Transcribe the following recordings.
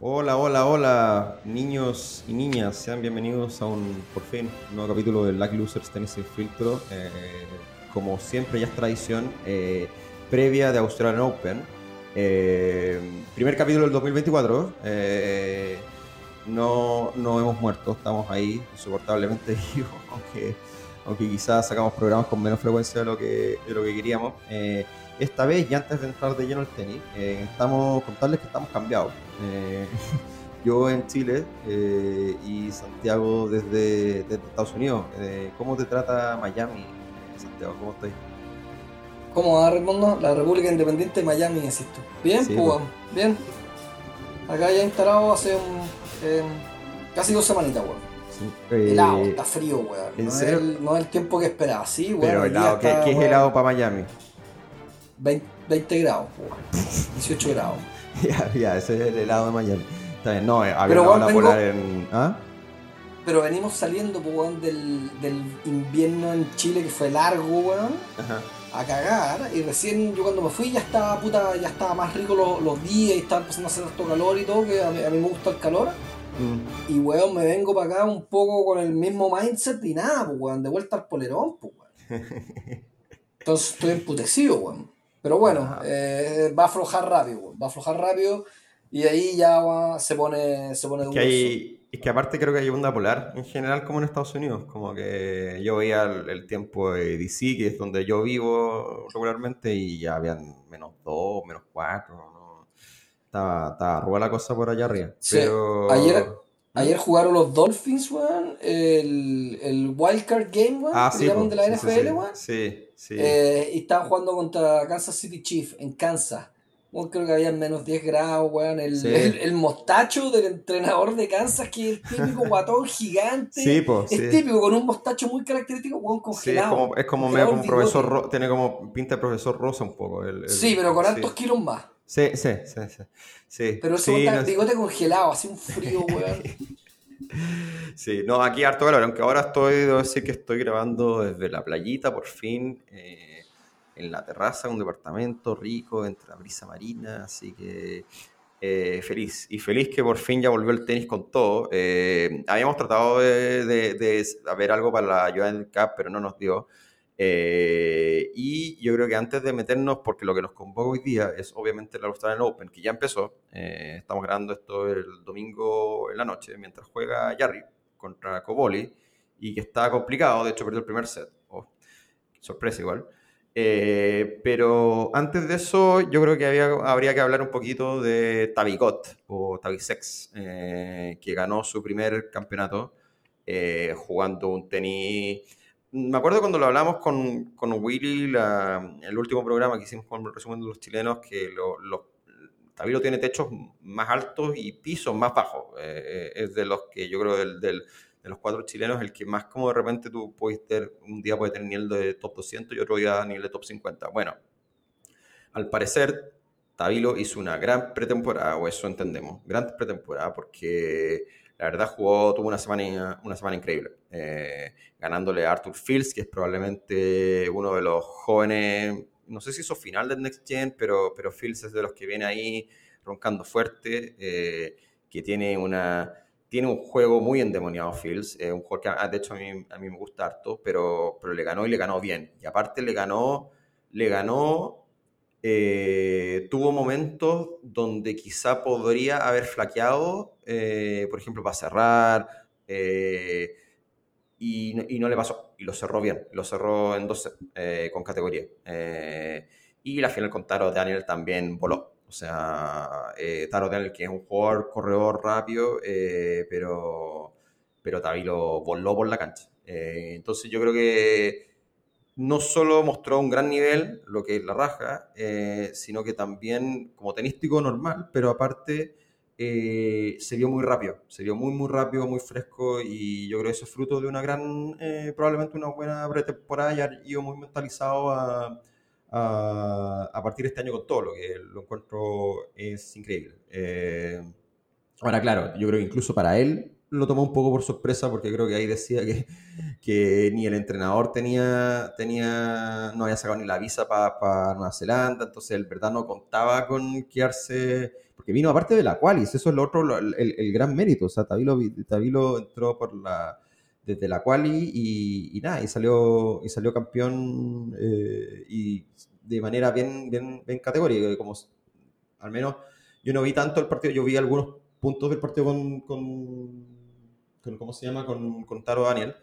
Hola, hola, hola, niños y niñas, sean bienvenidos a un, por fin, nuevo capítulo de Lucky Losers Tenis Sin Filtro. Eh, como siempre, ya es tradición, eh, previa de Australian Open. Eh, primer capítulo del 2024. eh, no, no hemos muerto, estamos ahí, insoportablemente vivos, aunque, aunque quizás sacamos programas con menos frecuencia de lo que, de lo que queríamos. Eh, esta vez, y antes de entrar de lleno al tenis, eh, estamos contarles que estamos cambiados. Eh, yo en Chile y Santiago desde, desde Estados Unidos. ¿Cómo te trata Miami, Santiago? ¿Cómo estás? ¿Cómo va, Raimundo? La República Independiente de Miami, insisto. Bien, Sí, pues, pues. bien. Acá ya instalado hace un, casi dos semanitas, weón. Eh, Helado, está frío, weón. ¿en No es, el, no es el tiempo que esperaba, sí, weón. pero helado, ¿qué, está, qué es weón, helado para Miami? 20, 20 grados, weón. 18 grados. ya, ya, ese es el helado de Miami. Está bien, no, eh, había Pero, una weón, ola vengo- polar en. ¿Ah? Pero venimos saliendo, weón, del, del invierno en Chile que fue largo, weón. Ajá. a cagar y recién yo cuando me fui ya estaba puta, ya estaba más rico los, los días y estaba empezando a hacer harto calor y todo, que a mí, a mí me gusta el calor. Mm. Y weón, me vengo para acá un poco con el mismo mindset y nada, pues weón, de vuelta al polerón, pues weón. Entonces estoy emputecido, weón. Pero bueno, eh, va a aflojar rápido, weón. Va a aflojar rápido y ahí ya weón, se pone, se pone Que duro. hay, es que aparte creo que hay onda polar en general como en Estados Unidos. Como que yo veía el, el tiempo de DC, que es donde yo vivo regularmente, y ya habían menos 2, menos 4. Estaba ruda la cosa por allá arriba. Sí, Pero... ayer- Ayer jugaron los Dolphins, weón, el, el Wildcard Game, weón, Ah, sí, de la NFL, sí, weón. Sí, sí. Eh, y estaban jugando contra Kansas City Chiefs en Kansas. Weón, creo que había menos 10 grados, weón. El, Sí. el, el mostacho del entrenador de Kansas, que es el típico guatón gigante. Sí, po, es sí. típico, con un mostacho muy característico, weón, Sí, es congelado. como, es como Congelado medio como profesor tiene como pinta de profesor Rosa un poco. el- Sí, pero con sí. hartos kilos más. Sí, sí, sí, sí. sí. Pero eso sí, está no bigote congelado, así un frío, weón. Sí, no, aquí harto calor, aunque ahora estoy, debo decir que estoy grabando desde la playita, por fin, eh, en la terraza, un departamento rico, entre la brisa marina, así que eh, feliz. Y feliz que por fin ya volvió el tenis con todo. Eh, habíamos tratado de, de, de haber algo para la Joan Cup, pero no nos dio. Eh, y yo creo que antes de meternos, porque lo que nos convoca hoy día es obviamente la Australian Open, que ya empezó. Eh, estamos grabando esto el domingo en la noche, mientras juega Jarry contra Coboli, y que está complicado, de hecho perdió el primer set. Sorpresa igual. Eh, pero antes de eso, yo creo que habría que hablar un poquito de Tabicot o Tabisex, que ganó su primer campeonato jugando un tenis. Me acuerdo cuando lo hablamos con, con Willy, la- el último programa que hicimos con el resumen de los chilenos, que lo, lo- Tabilo tiene techos más altos y pisos más bajos. Eh, es de los que yo creo del, del- de los cuatro chilenos el que más como de repente tú puedes tener, un día puede tener nivel de top 200 y otro día nivel de top 50. Bueno, al parecer Tabilo hizo una gran pretemporada, o eso entendemos, gran pretemporada porque la verdad jugó, tuvo una semana, una semana increíble, eh, ganándole a Arthur Fields, que es probablemente uno de los jóvenes, no sé si hizo final del Next Gen, pero, pero Fields es de los que viene ahí roncando fuerte, eh, que tiene una... Tiene un juego muy endemoniado Fields, eh, un juego que ah, de hecho a mí, a mí me gusta harto, pero, pero le ganó y le ganó bien. Y aparte le ganó, le ganó eh, tuvo momentos donde quizá podría haber flaqueado, eh, por ejemplo, para cerrar, eh, y, no- le pasó, y lo cerró bien, lo cerró en 12 eh, con categoría. Y la final con Taro Daniel también voló. O sea, Taro Daniel, que es un jugador corredor rápido, pero, pero Tabilo voló por la cancha. Entonces yo creo que no solo mostró un gran nivel, lo que es la raja, sino que también como tenístico normal, pero aparte eh, se vio muy rápido, se vio muy, muy rápido, muy fresco y yo creo que eso es fruto de una gran, eh, probablemente una buena pretemporada y ha ido muy mentalizado a, a, partir de este año con todo, lo que lo encuentro es increíble. Eh, ahora, claro, yo creo que incluso para él lo tomó un poco por sorpresa porque creo que ahí decía que, que ni el entrenador tenía, tenía no había sacado ni la visa para Nueva Zelanda, entonces el verdad no contaba con quedarse, porque vino aparte de la Qualis, eso es lo otro, el, el, gran mérito, o sea, Tabilo, Tabilo entró por la, desde la Quali y, y nada, y salió, y salió campeón eh, y de manera bien, bien, bien categórica, como al menos yo no vi tanto el partido, yo vi algunos puntos del partido con, con, con ¿cómo se llama? Con, con Taro Daniel,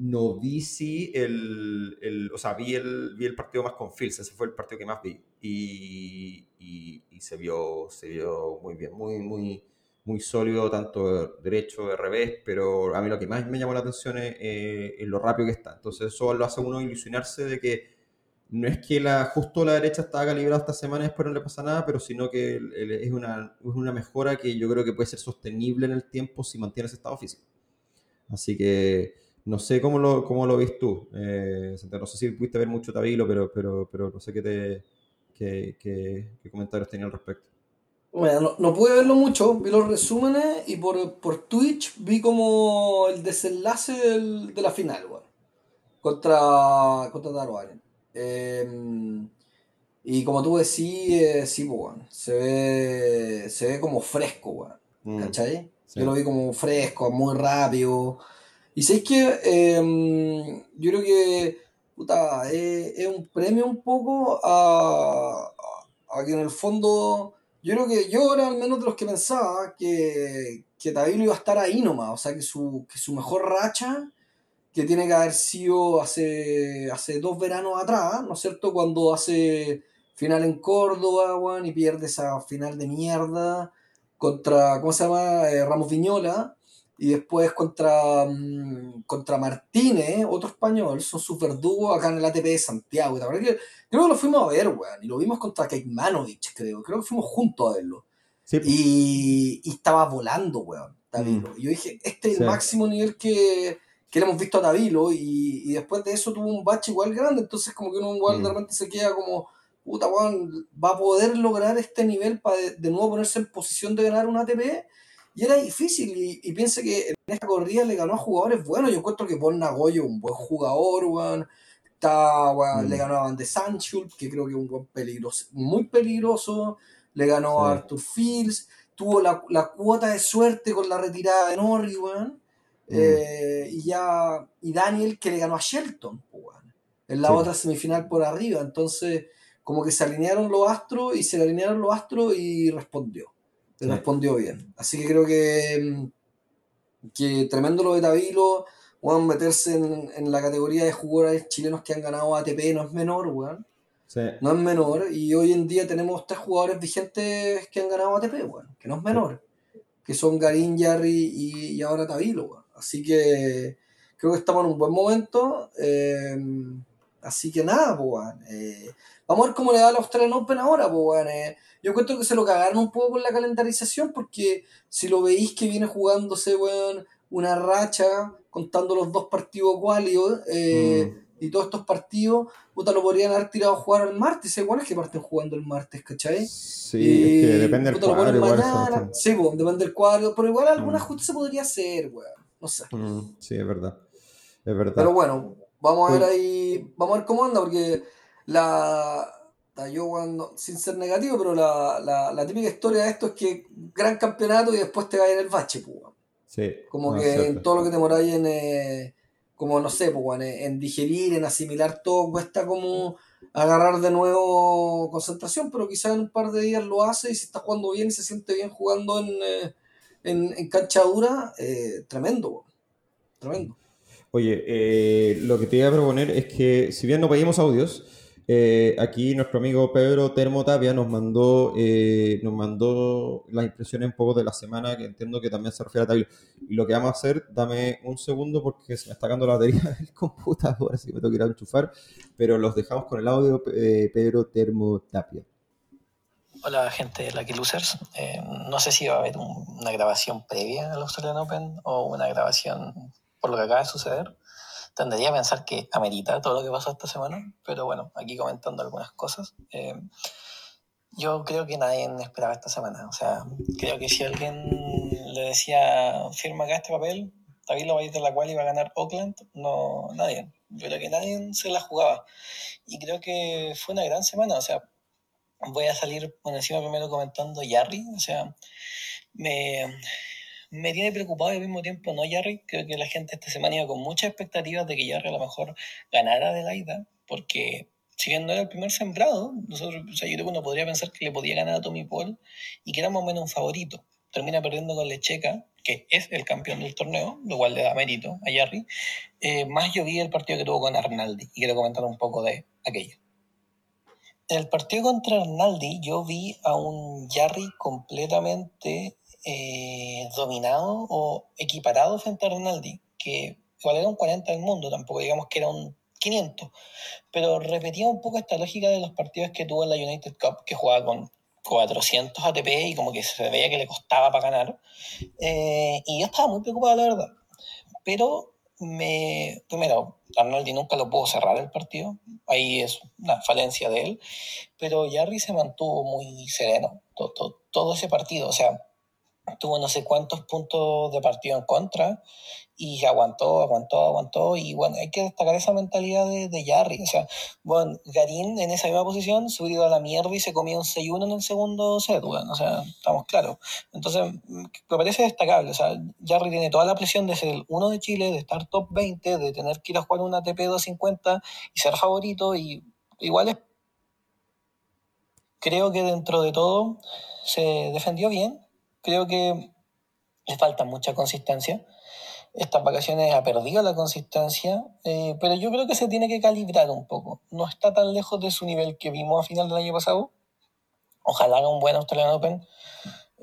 no vi si el, el, o sea, vi el, vi el partido más con Fields, ese fue el partido que más vi y, y, se, vio, se vio muy bien, muy, muy, muy sólido, tanto derecho, de revés, pero a mí lo que más me llamó la atención es, eh, lo rápido que está. Entonces eso lo hace uno ilusionarse de que no es que la, justo la derecha estaba calibrada esta semana y después no le pasa nada, pero sino que es una, es una mejora que yo creo que puede ser sostenible en el tiempo si mantiene ese estado físico. Así que no sé cómo lo, cómo lo ves tú. Eh, no sé si pudiste ver mucho Tabilo, pero, pero, pero no sé qué, te, qué, qué, comentarios tenía al respecto. Bueno, no, pude verlo mucho, vi los resúmenes y por, por Twitch vi como el desenlace del, de la final, bueno, contra, contra em, y como tú decís, eh, sí, pues, se, ve, se ve como fresco, bueno, mm, ¿cachai? Yo lo vi como fresco, muy rápido. Y sabéis que em, yo creo que puta, es, un premio un poco a, a, que en el fondo, yo creo que yo era al menos de los que pensaba que, que iba a estar ahí nomás, o sea, que su, que su mejor racha, que tiene que haber sido hace, hace dos veranos atrás, ¿no es cierto? Cuando hace final en Córdoba, Juan, y pierde esa final de mierda contra, ¿cómo se llama? Eh, Ramos Viñola y después contra, mm, contra Martínez, otro español, son sus verdugos acá en el ATP de Santiago. creo que lo fuimos a ver, weón, y lo vimos contra Keikmanovic, creo. Creo que fuimos juntos a verlo. Y, y, estaba volando, weón, Tavilo. Mm. Y yo dije, este es el máximo nivel que, que le hemos visto a Tavilo, y, y, después de eso tuvo un bache igual grande, entonces como que uno igual mm. de repente se queda como, puta, weón, va a poder lograr este nivel para de, de nuevo ponerse en posición de ganar un ATP y era difícil, y, y piense que en esta corrida le ganó a jugadores buenos. Yo encuentro que Paul Nagoyo, un buen jugador, weón. Está, Le mm. ganó a Van de Sanchul, que creo que es un buen peligroso, muy peligroso. Le ganó a Arthur Fields. Tuvo la, la, cuota de suerte con la retirada de Norrie, weón. Mm. Eh, y ya, y Daniel que le ganó a Shelton, weón. En la otra semifinal por arriba. Entonces, como que se alinearon los astros y se alinearon los astros y respondió respondió bien. Así que creo que, mm, que tremendo lo de Tabilo, weón, meterse en, la categoría de jugadores chilenos que han ganado ATP no es menor, weón. No es menor. Y hoy en día tenemos tres jugadores vigentes que han ganado ATP, weón, que no es menor. Que son Garín, Jarry y, ahora Tabilo, weón. Así que creo que estamos en un buen momento. Eh, así que nada, weón. Eh, vamos a ver cómo le da a los Australian Open ahora. Eh, yo encuentro que se lo cagaron un poco con la calendarización, porque si lo veis que viene jugándose, weón, una racha, contando los dos partidos cuálidos, eh, mm. y todos estos partidos, puta, lo podrían haber tirado a jugar el martes, igual es que parten jugando el martes, ¿cachai? Sí, es que depende del cuadro. Igual sí, pues, depende del cuadro, pero igual alguna mm. ajuste se podría hacer, weón, no sé. Mm, sí, es verdad, es verdad. Pero bueno, vamos a ver ahí, vamos a ver cómo anda, porque la yo cuando, sin ser negativo, pero la, la, la, típica historia de esto es que gran campeonato y después te va en el bache, pues. Sí, como que en todo lo que te moráis en, eh, como no sé, pues, en, digerir, en asimilar todo, cuesta como agarrar de nuevo concentración, pero quizás en un par de días lo hace y si está jugando bien y se siente bien jugando en, eh, en, en cancha dura, eh, tremendo, tremendo. Oye, lo que te iba a proponer es que si bien no pedimos audios, eh, aquí nuestro amigo Pedro Termotavia nos mandó, eh, nos mandó las impresiones un poco de la semana, que entiendo que también se refiere a Tabilo. Y lo que vamos a hacer, dame un segundo porque se me está acabando la batería del computador, así que me tengo que ir a enchufar, pero los dejamos con el audio eh, Pedro Termotapia. Hola gente de Lucky Losers. no sé si va a haber una grabación previa al Australian Open o una grabación por lo que acaba de suceder tendería a pensar que amerita todo lo que pasó esta semana, pero bueno, aquí comentando algunas cosas. Eh, yo creo que nadie esperaba esta semana. O sea, creo que si alguien le decía firma acá este papel, Tavilo va a ir de la cual iba a ganar Oakland, no, nadie. Yo creo que nadie se la jugaba. Y creo que fue una gran semana, o sea, voy a salir por encima primero comentando Yarry, o sea, me, me tiene preocupado y al mismo tiempo no Yarry, creo que la gente esta semana iba con muchas expectativas de que Yarry a lo mejor ganara de la ida, porque si bien no era el primer sembrado, nosotros, o sea, yo creo que uno podría pensar que le podía ganar a Tommy Paul y que era más o menos un favorito. Termina perdiendo con Lecheca, que es el campeón del torneo, lo cual le da mérito a Yarry. Eh, más yo vi el partido que tuvo con Arnaldi y quiero comentar un poco de aquello. En el partido contra Arnaldi yo vi a un Yarry completamente eh, dominado o equiparado frente a Arnaldi, que igual era un 40 del mundo, tampoco digamos que era un 500, pero repetía un poco esta lógica de los partidos que tuvo en la United Cup, que jugaba con 400 ATP y como que se veía que le costaba para ganar. Eh, y yo estaba muy preocupado, la verdad. Pero me, primero, Arnoldi nunca lo pudo cerrar el partido, ahí es una falencia de él, pero Jarry se mantuvo muy sereno todo, todo ese partido, o sea, tuvo no sé cuántos puntos de partido en contra y aguantó, aguantó, aguantó. Y bueno, hay que destacar esa mentalidad de, de Jarry. O sea, bueno, Garín en esa misma posición se hubiera ido a la mierda y se comía un 6-1 en el segundo set, bueno, o sea, estamos claros. Entonces, me parece destacable. O sea, Jarry tiene toda la presión de ser el uno de Chile, de estar top 20, de tener que ir a jugar una ATP 250 y ser favorito. Y igual es. Creo que dentro de todo se defendió bien. Creo que le falta mucha consistencia estas vacaciones ha perdido la consistencia, eh, pero yo creo que se tiene que calibrar un poco. No está tan lejos de su nivel que vimos a final del año pasado. Ojalá haga un buen Australian Open.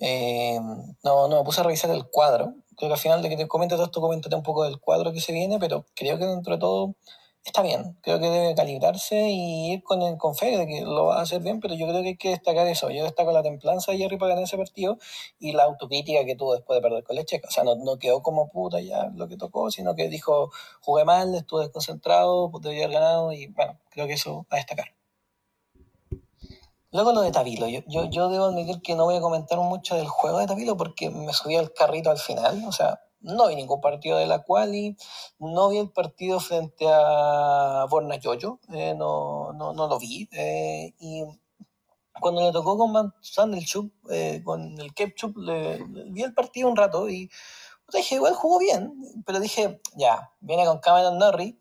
Eh, no, no me puse a revisar el cuadro. Creo que al final de que te comente todo esto, comentaré un poco del cuadro que se viene, pero creo que dentro de todo está bien. Creo que debe calibrarse y ir con, el, con fe de que lo va a hacer bien, pero yo creo que hay que destacar eso. Yo destaco la templanza de Jerry para ganar ese partido y la autocrítica que tuvo después de perder con Leche. O sea, no, no, quedó como puta ya lo que tocó, sino que dijo, jugué mal, estuve desconcentrado, debería haber ganado y bueno, creo que eso a destacar. Luego lo de Tabilo. Yo, yo, yo debo admitir que no voy a comentar mucho del juego de Tabilo porque me subí al carrito al final. O sea, no vi ningún partido de la quali, no vi el partido frente a Borna Yoyo, eh, no, no, no, lo vi. Eh, y cuando le tocó con Van Sandelchuk, eh, con el Kepchup, le, vi el partido un rato y dije, igual jugó bien, pero dije, ya, viene con Cameron Norrie,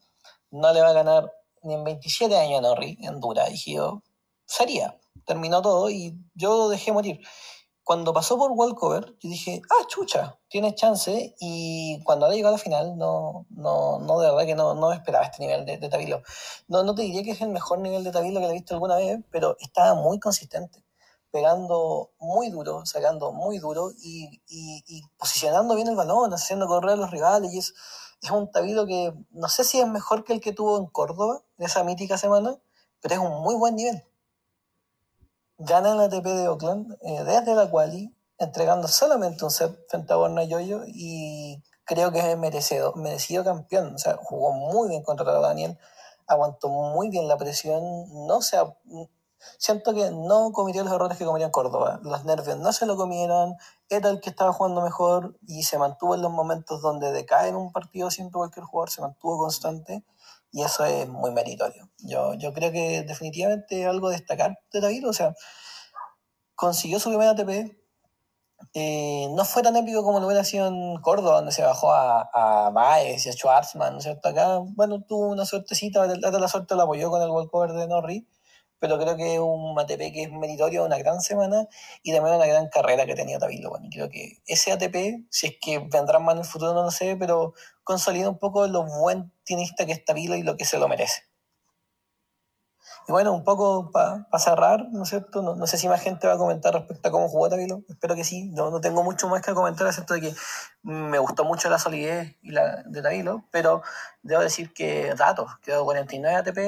no le va a ganar ni en 27 años a Norrie en dura. Dije yo, sería, terminó todo y yo dejé morir cuando pasó por Walcover, yo dije, ah, chucha, tiene chance. Y cuando ha llegado a la final, no, no, no, de verdad que no, no esperaba este nivel de, de Tabilo. No, no te diría que es el mejor nivel de Tabilo que he visto alguna vez, pero estaba muy consistente, pegando muy duro, sacando muy duro y, y, y posicionando bien el balón, haciendo correr a los rivales. Y es, es un Tabilo que no sé si es mejor que el que tuvo en Córdoba, en esa mítica semana, pero es un muy buen nivel gana el ATP de Oakland eh, desde la quali, entregando solamente un set frente a Borna Yoyo y creo que es merecido, merecido campeón. O sea, jugó muy bien contra Daniel, aguantó muy bien la presión, no se siento que no cometió los errores que cometió en Córdoba. Los nervios no se lo comieron, era el que estaba jugando mejor y se mantuvo en los momentos donde decae en un partido siempre cualquier jugador, se mantuvo constante y eso es muy meritorio. Yo, yo creo que definitivamente algo destacar de David, o sea, consiguió su primera ATP, eh, no fue tan épico como lo hubiera sido en Córdoba, donde se bajó a, a Baez y a Schwarzman, ¿no es cierto? Acá, bueno, tuvo una suertecita, la suerte la apoyó con el walkover de Norri, pero creo que es un ATP que es meritorio, una gran semana y también una gran carrera que tenía Tavilo. Bueno, y creo que ese ATP, si es que vendrán más en el futuro, no lo sé, pero consolida un poco lo buen tenista que es Tavilo y lo que se lo merece. Y bueno, un poco para pa cerrar, ¿no es cierto? No, no, sé si más gente va a comentar respecto a cómo jugó Tavilo. Espero que sí. No, no tengo mucho más que comentar, excepto de que me gustó mucho la solidez y la, de Tavilo, pero debo decir que datos, quedó 49 ATP,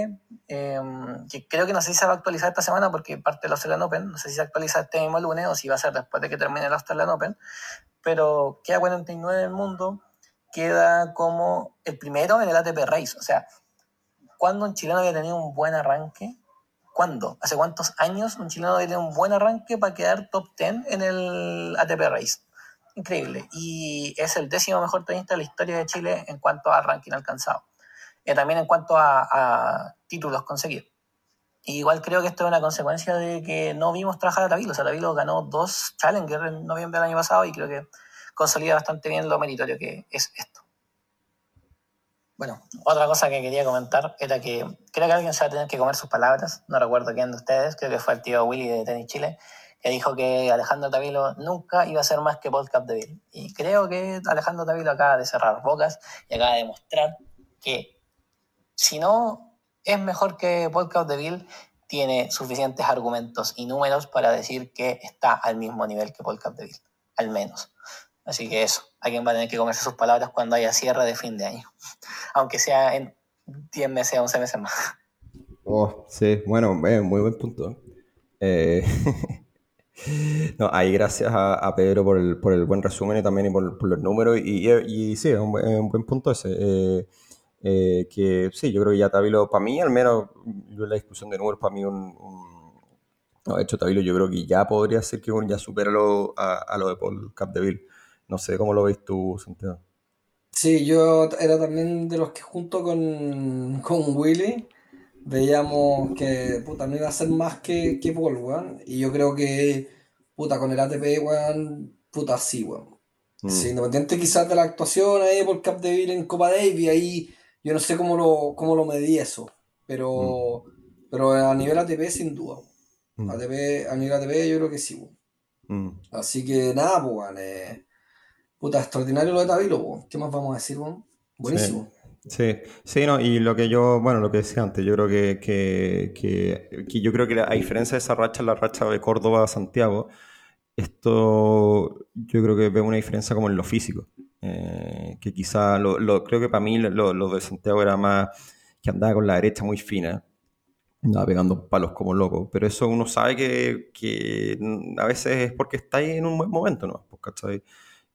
eh, que creo que no sé si se va a actualizar esta semana porque parte del Australian Open, no sé si se actualiza este mismo lunes o si va a ser después de que termine el Australian Open, pero queda 49 en el mundo, queda como el primero en el ATP Race, o sea, ¿Cuándo un chileno había tenido un buen arranque? ¿Cuándo? ¿Hace cuántos años un chileno había tenido un buen arranque para quedar top 10 en el ATP Race? increíble. Y es el décimo mejor tenista de la historia de Chile en cuanto a ranking alcanzado. Y también en cuanto a, a títulos conseguidos. Igual creo que esto es una consecuencia de que no vimos trabajar a Tavilo. O sea, Tavilo ganó dos Challenger en noviembre del año pasado y creo que consolida bastante bien lo meritorio que es esto. Bueno, otra cosa que quería comentar era que creo que alguien se va a tener que comer sus palabras. No recuerdo quién de ustedes, creo que fue el tío Willy de Tenis Chile, que dijo que Alejandro Tavilo nunca iba a ser más que Paul Capdeville. Y creo que Alejandro Tavilo acaba de cerrar bocas y acaba de demostrar que si no es mejor que Paul Capdeville, tiene suficientes argumentos y números para decir que está al mismo nivel que Paul Capdeville, al menos. Así que eso, alguien va a tener que comerse sus palabras cuando haya cierre de fin de año, aunque sea en 10 meses, 11 meses más. Oh, sí, bueno, muy buen punto. Eh, no, ahí gracias a, Pedro por el, por el, buen resumen y también por, los números. Y, y, sí, es un, un, buen punto ese. Eh, eh, que sí, yo creo que ya Tabilo, para mí al menos, yo la discusión de números, para mí un, no, de hecho Tabilo yo creo que ya podría ser que ya supera a, a, lo de Paul Capdeville. No sé cómo lo veis tú, Santiago. Sí, yo era también de los que junto con, con Willy veíamos que puta, no iba a ser más que, que Paul, weón. Y yo creo que, puta, con el ATP, weón, puta, sí, weón. Mm. Sí, independiente quizás de la actuación ahí por Capdeville en Copa Davis, ahí yo no sé cómo lo, cómo lo medí eso, pero, mm. pero a nivel ATP sin duda. Mm. ATP, a nivel ATP yo creo que sí. Mm. Así que nada, pues, eh, puta, extraordinario lo de Tabilo, ¿qué más vamos a decir? Buenísimo. Sí. Sí, no, y lo que yo, bueno, lo que decía antes, yo creo que, que, que, yo creo que a diferencia de esa racha, la racha de Córdoba a Santiago, esto yo creo que veo una diferencia como en lo físico. Eh, que quizá, lo, creo que para mí lo, de Santiago era más que andaba con la derecha muy fina, andaba pegando palos como loco, pero eso uno sabe que, que a veces es porque estáis en un buen momento, ¿no? Pues, ¿cachai?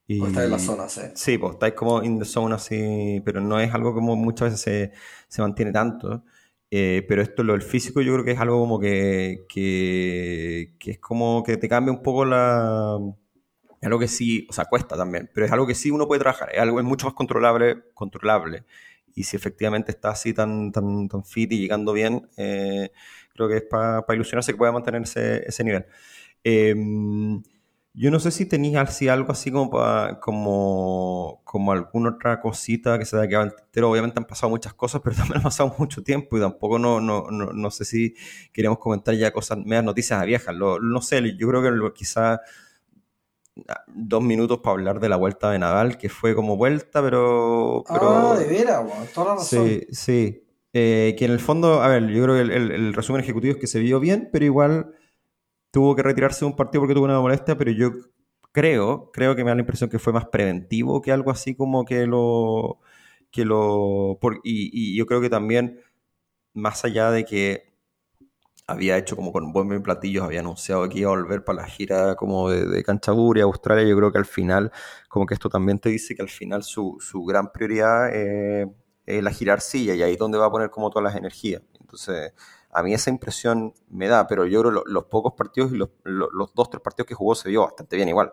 Y, pues estáis en la zona, sí. Sí, pues estáis como in the zone así, pero no es algo como muchas veces se, se mantiene tanto. Eh, pero esto, lo del físico, yo creo que es algo como que, que, que es como que te cambia un poco la, es algo que sí, o sea, cuesta también, pero es algo que sí uno puede trabajar, es algo es mucho más controlable, controlable. Y si efectivamente está así tan, tan, tan fit y llegando bien, eh, creo que es para ilusionarse que pueda mantener ese, ese nivel. Em, yo no sé si tenéis así algo así como, como, como alguna otra cosita que se haya quedado entero. Obviamente han pasado muchas cosas, pero también ha pasado mucho tiempo y tampoco no, no, no, no sé si queremos comentar ya cosas, medias noticias viejas. Lo, no sé, yo creo que quizá dos minutos para hablar de la vuelta de Nadal, que fue como vuelta, pero... ah, de veras, toda la razón. Sí, sí. Eh, que en el fondo, a ver, yo creo que el, resumen ejecutivo es que se vio bien, pero igual tuvo que retirarse de un partido porque tuvo una molestia, pero yo creo, creo que me da la impresión que fue más preventivo que algo así como que lo... Que lo y yo creo que también, más allá de que había hecho como con buen platillos, había anunciado que iba a volver para la gira como de, de Canterbury a Australia. Yo creo que al final, como que esto también te dice que al final su, su gran prioridad eh, es la girarcilla y ahí es donde va a poner como todas las energías. Entonces, a mí esa impresión me da, pero yo creo que los, pocos partidos y los, los, dos, tres partidos que jugó se vio bastante bien igual.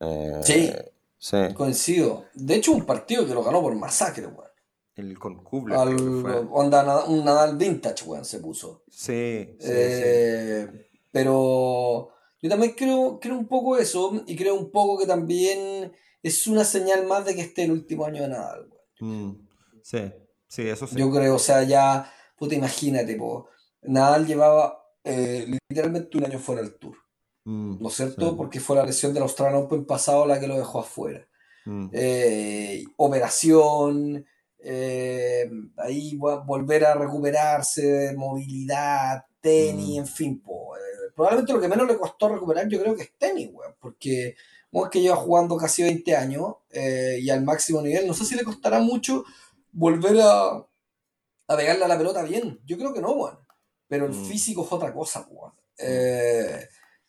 Eh, sí, sí, coincido. De hecho, un partido que lo ganó por masacre, güey. El con onda, un Nadal vintage, weón, se puso. Sí, sí, eh, Pero yo también creo, creo un poco eso y creo un poco que también es una señal más de que esté el último año de Nadal, mm, sí, sí, eso sí. Yo creo, o sea, ya, puta, imagínate, po, Nadal llevaba eh, literalmente un año fuera del tour. Mm, ¿No es cierto? Porque fue la lesión del Australian Open pasado la que lo dejó afuera. Mm. Eh, operación, eh, ahí volver a recuperarse, movilidad, tenis, mm. en fin. Probablemente lo que menos le costó recuperar yo creo que es tenis, porque es que lleva jugando casi 20 años y al máximo nivel, no sé si le costará mucho volver a, a pegarle a la pelota bien. Yo creo que no, pero el mm. físico es otra cosa.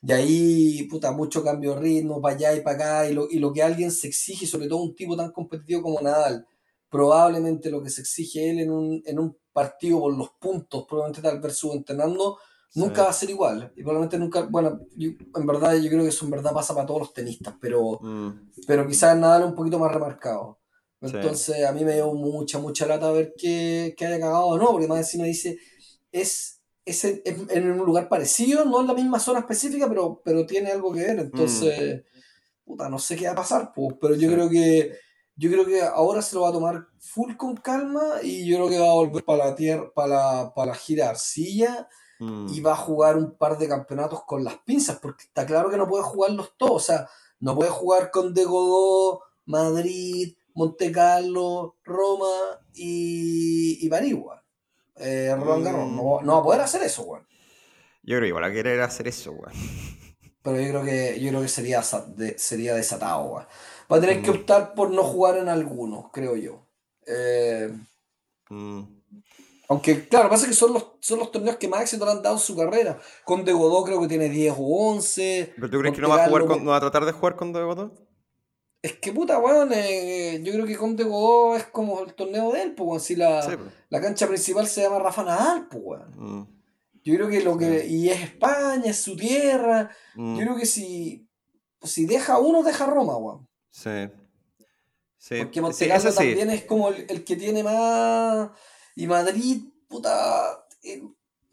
y ahí, puta, mucho cambio de ritmo, para allá y para acá, y lo, y lo que alguien se exige, sobre todo un tipo tan competitivo como Nadal, probablemente lo que se exige él en un, en un partido por los puntos, probablemente tal vez entrenando, Nunca va a ser igual. Y probablemente nunca. Bueno, en verdad, yo creo que eso en verdad pasa para todos los tenistas, pero, mm. pero quizás Nadal un poquito más remarcado. Entonces, a mí me dio mucha, mucha lata ver que, que haya cagado o no, porque más encima dice, es, es, en, un lugar parecido, no en la misma zona específica, pero, pero tiene algo que ver. Entonces, mm. puta, no sé qué va a pasar, pues, pero yo creo que yo creo que ahora se lo va a tomar full con calma y yo creo que va a volver para la tierra, para la, para la gira arcilla mm. y va a jugar un par de campeonatos con las pinzas, porque está claro que no puede jugarlos todos, o sea, no puede jugar con De Godó, Madrid, Monte Carlo, Roma y, y París, eh, Roland Garros. No, no, va a poder hacer eso, weón. Yo creo que igual a querer hacer eso, weón. Pero yo creo que, yo creo que sería, sería desatado, weón. Va a tener que mm. optar por no jugar en algunos, creo yo. Eh, mm. Aunque, claro, pasa que son los, son los torneos que más éxito le han dado en su carrera. Con De Godó creo que tiene 10 o 11. ¿Pero tú crees que no va, a jugar no va a tratar de jugar con De Godó? Es que puta, weón, eh, yo creo que con De Godó es como el torneo de él, pues, si la, pues. la cancha principal se llama Rafa Nadal, pues, weón. Mm. Yo creo que lo que. Y es España, es su tierra. Yo creo que si. Si deja uno, deja Roma, weón. Sí. sí. Porque Montecarlo también es como el, que tiene más. Y Madrid, puta. Eh,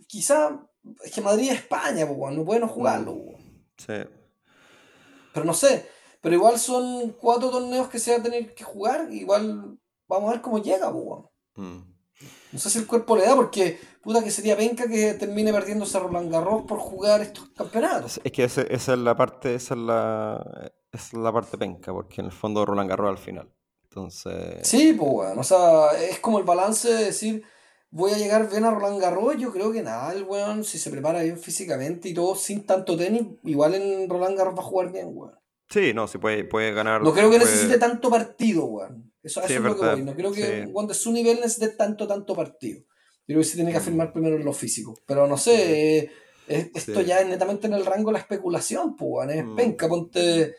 quizá. Es que Madrid es España, pues, no pueden jugarlo. Mm. Sí. Pero no sé. Pero igual son cuatro torneos que se va a tener que jugar. Igual vamos a ver cómo llega, pues, No sé si el cuerpo le da, porque puta que sería penca que termine perdiéndose a Roland Garros por jugar estos campeonatos. Es que esa, esa es la parte, esa es la, es la parte penca, porque en el fondo Roland Garros al final. Entonces. Sí, pues weón. O sea, es como el balance de decir, voy a llegar bien a Roland Garros. Yo creo que nada, el weón, si se prepara bien físicamente y todo sin tanto tenis, igual en Roland Garros va a jugar bien, weón. Sí, no, si puede, puede ganar. No creo que necesite tanto partido, weón. Eso, es lo que voy. No creo que cuando es su nivel necesite tanto, tanto partido. Yo creo que sí tiene que mm. afirmar primero en lo físico. Pero no sé, esto ya es netamente en el rango de la especulación, pues, weón. Es mm. penca, ponte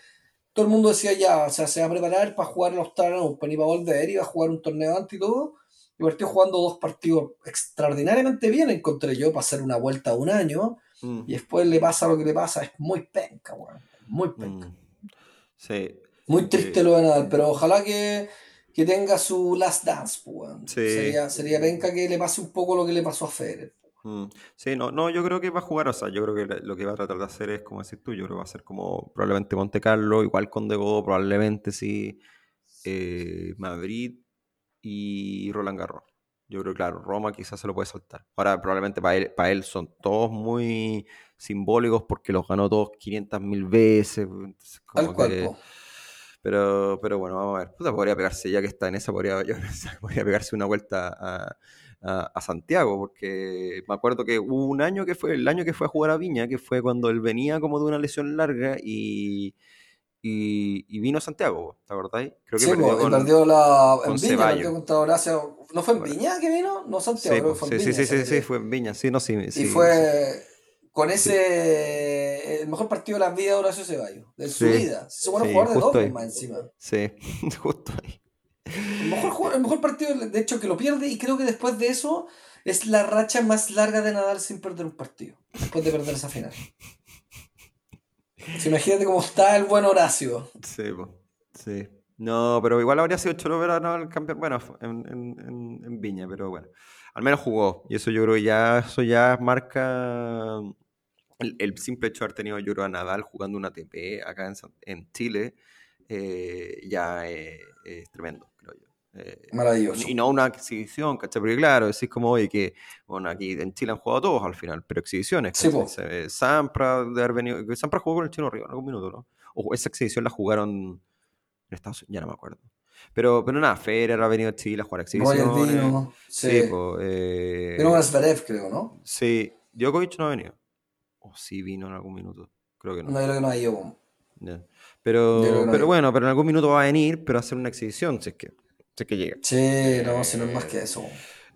todo el mundo decía ya, o sea, se va a preparar para jugar el Australian Open, iba a volver, iba a jugar un torneo antes y todo, y partió jugando dos partidos extraordinariamente bien, encontré yo, para hacer una vuelta de un año, mm. y después le pasa lo que le pasa, es muy penca, weón, muy penca. Mm. Sí. Muy triste lo de Nadal, pero ojalá que, tenga su last dance, pues. Sería, sería penca que le pase un poco lo que le pasó a Federer. Mm, sí, no, no, yo creo que va a jugar, o sea, yo creo que lo que va a tratar de hacer es, como decir tú, yo creo que va a ser como probablemente Monte Carlo, igual con Dego, probablemente sí, eh, Madrid y Roland Garros. Yo creo que, claro, Roma quizás se lo puede saltar. Ahora, probablemente para él, para él son todos muy simbólicos porque los ganó todos 500 mil veces. Como pero, pero bueno, vamos a ver. podría pegarse, ya que está en esa, podría, podría pegarse una vuelta a, a, Santiago, porque me acuerdo que hubo un año que fue, el año que fue a jugar a Viña, que fue cuando él venía como de una lesión larga y, y, vino Santiago, ¿te acordáis? Creo que sí, perdió, con, perdió la, en Viña, perdió contra Horacio. ¿No fue en Viña que vino? No Santiago, sí, fue en sí, Viña. Sí, sí, sí, fue en Viña, sí, no, sí. Y fue con ese el mejor partido de la vida de Horacio Ceballos, de su vida. Se bueno jugador de doble más encima. Sí, justo ahí. El mejor, el mejor partido, de hecho, que lo pierde y creo que después de eso es la racha más larga de Nadal sin perder un partido. Después de perder esa final. Imagínate cómo está el buen Horacio. Sí, sí. No, pero igual habría sido chulo ver a Nadal campeón. Bueno, en, en, Viña, pero bueno. Al menos jugó. Y eso yo creo que ya, eso ya marca el, simple hecho de haber tenido yo a Nadal jugando una ATP acá en, Chile. Eh, ya es tremendo. Eh, Maravilloso. Y no una exhibición, ¿cachai? Porque claro, decís como, oye, que, bueno, aquí en Chile han jugado todos al final, pero exhibiciones. Sí, Sampra, de haber venido, Sampra jugó con el Chino Río en algún minuto, ¿no? O esa exhibición la jugaron en Estados Unidos, ya no me acuerdo. Pero, pero nada, Federer ha venido a Chile a jugar exhibiciones. Vino, sí. sí pues, eh... Vino creo, ¿no? Sí, Djokovic no ha venido. O sí vino en algún minuto. Creo que no. No, creo que no ha ido. Pero, pero bueno, pero en algún minuto va a venir, pero a hacer una exhibición, si es que que llega. Sí, no, si no es más que eso.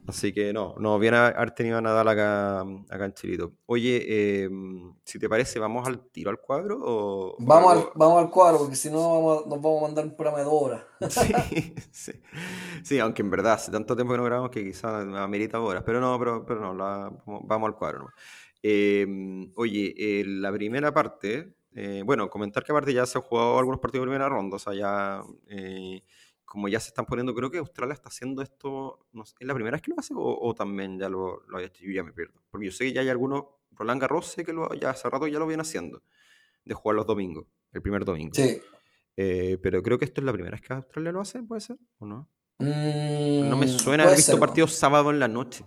Así que no, no, viene a haber tenido a Nadal acá, acá en Chilito. Oye, em, si te parece, ¿vamos al tiro al cuadro? O, vamos, al, vamos al cuadro, porque si no nos vamos a mandar un programa de horas. Sí, sí. sí, aunque en verdad hace tanto tiempo que no grabamos que quizás amerita horas, pero no, pero, pero no, vamos al cuadro. Em, oye, eh, la primera parte, eh, bueno, comentar que aparte ya se han jugado algunos partidos de primera ronda, o sea, ya, eh, como ya se están poniendo, creo que Australia está haciendo esto, no sé, ¿es la primera vez que lo hace o, también ya lo, lo ha hecho? Yo ya me pierdo, porque yo sé que ya hay algunos, Roland Garros sé que lo, ya hace rato ya lo vienen haciendo, de jugar los domingos, el primer domingo. Sí. pero creo que esto es la primera vez que Australia lo hace, ¿puede ser? ¿O no? Mm, no me suena haber visto partidos sábado en la noche.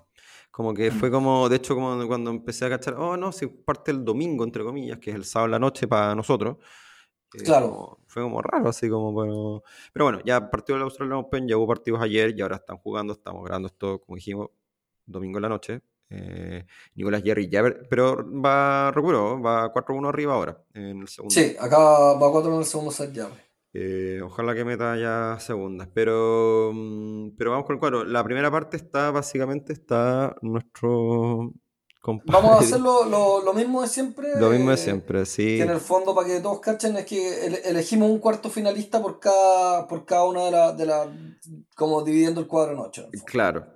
Como que fue como, de hecho, como cuando empecé a cachar, oh, no, si parte el domingo, entre comillas, que es el sábado en la noche para nosotros. Eh, claro. Fue como raro, así como, bueno. Pero bueno, ya partió el Australian Open, ya hubo partidos ayer y ahora están jugando, estamos grabando esto, como dijimos, domingo en la noche. Eh, Nicolás Jerry ya, pero va, recuerdo, va 4-1 arriba ahora, en el segundo. Sí, acá va 4 en el segundo set ya. Eh, ojalá que meta ya segundas. Pero, mm, pero vamos con el cuadro. La primera parte está, básicamente, está nuestro compadre. Vamos a hacer lo, mismo de siempre. Lo mismo de siempre, sí. Que en el fondo, para que todos cachen, es que elegimos un cuarto finalista por cada, por cada una de las, de la, como dividiendo el cuadro en ocho. Claro,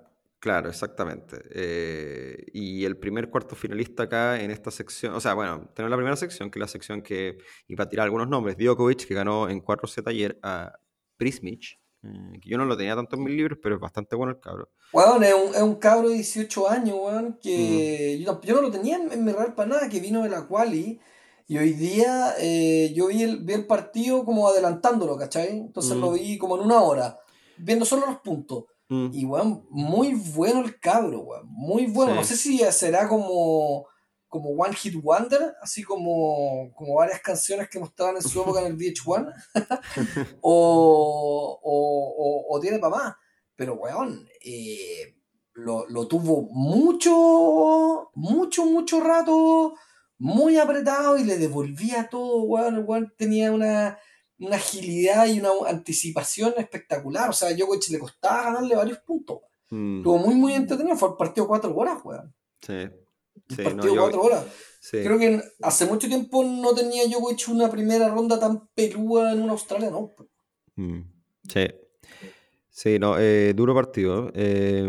Claro, exactamente. Eh, y el primer cuarto finalista acá en esta sección, o sea, bueno, tenemos la primera sección, que es la sección que iba a tirar algunos nombres. Djokovic, que ganó en 4 set ayer a Prismich, eh, que yo no lo tenía tanto en mis libros, pero es bastante bueno el cabro. Bueno, es un, es un cabro de 18 años, weón, que mm. yo, no, lo tenía en, mi real para nada, que vino de la quali. Y hoy día eh, yo vi el, vi el partido como adelantándolo, ¿cachai? Entonces lo mm. vi como en una hora, viendo solo los puntos. Mm. Y weón, muy bueno el cabro, weón. Muy bueno. No sé si será como, como One Hit Wonder, así como, como varias canciones que mostraban en su época en el VH1. o, o, o, tiene para más. Pero weón, eh, lo, lo, tuvo mucho, mucho, mucho rato, muy apretado y le devolvía todo, weón. El weón tenía una una agilidad y una anticipación espectacular. O sea, a Djokovic le costaba ganarle varios puntos. Mm. Estuvo muy, muy entretenido. Fue el partido cuatro horas, weón. Sí. Sí partido cuatro horas. Creo que hace mucho tiempo no tenía Djokovic una primera ronda tan peluda en una Australia, ¿no? Mm. Sí. Sí, no, eh, duro partido. Eh,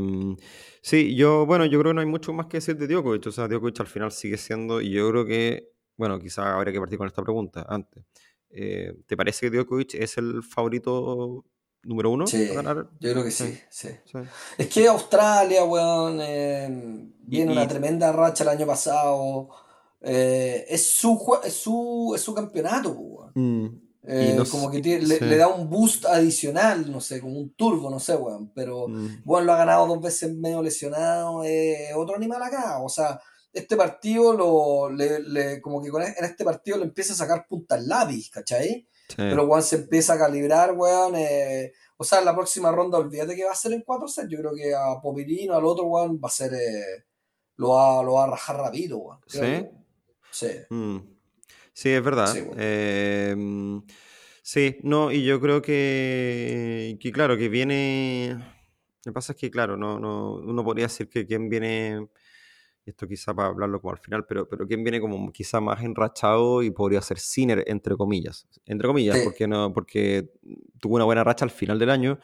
sí, yo, bueno, yo creo que no hay mucho más que decir de Djokovic. O sea, Djokovic al final sigue siendo, y yo creo que, bueno, quizá habría que partir con esta pregunta antes. Eh, ¿Te parece que Djokovic es el favorito número uno sí, ganar? Yo creo que sí, sí. Es que Australia, weón, eh, viene una tremenda racha el año pasado. Eh, es, su, es, su, es su campeonato, weón. Mm. como que le, da un boost adicional, no sé, como un turbo, no sé, weón. Pero, mm. bueno, lo ha ganado dos veces medio lesionado. otro animal acá, o sea este partido lo, le, como que e, en este partido le empieza a sacar punta al lápiz, ¿cachai? Pero weón se empieza a calibrar, weón. Eh, o sea, en la próxima ronda, olvídate que va a ser en 4 sets. Yo creo que a Popirino, al otro, weón, va a ser. Eh, lo, va, lo va a rajar rápido, weón. ¿Sí? Sí. Mm. Sí, es verdad. Em, sí, no, y yo creo que, que, claro, que viene. Lo que pasa es que, claro, no, no, uno podría decir que quien viene esto quizá para hablarlo como al final, pero, pero quien viene como quizá más enrachado y podría ser Sinner, entre comillas. Entre comillas, porque, no, porque tuvo una buena racha al final del año,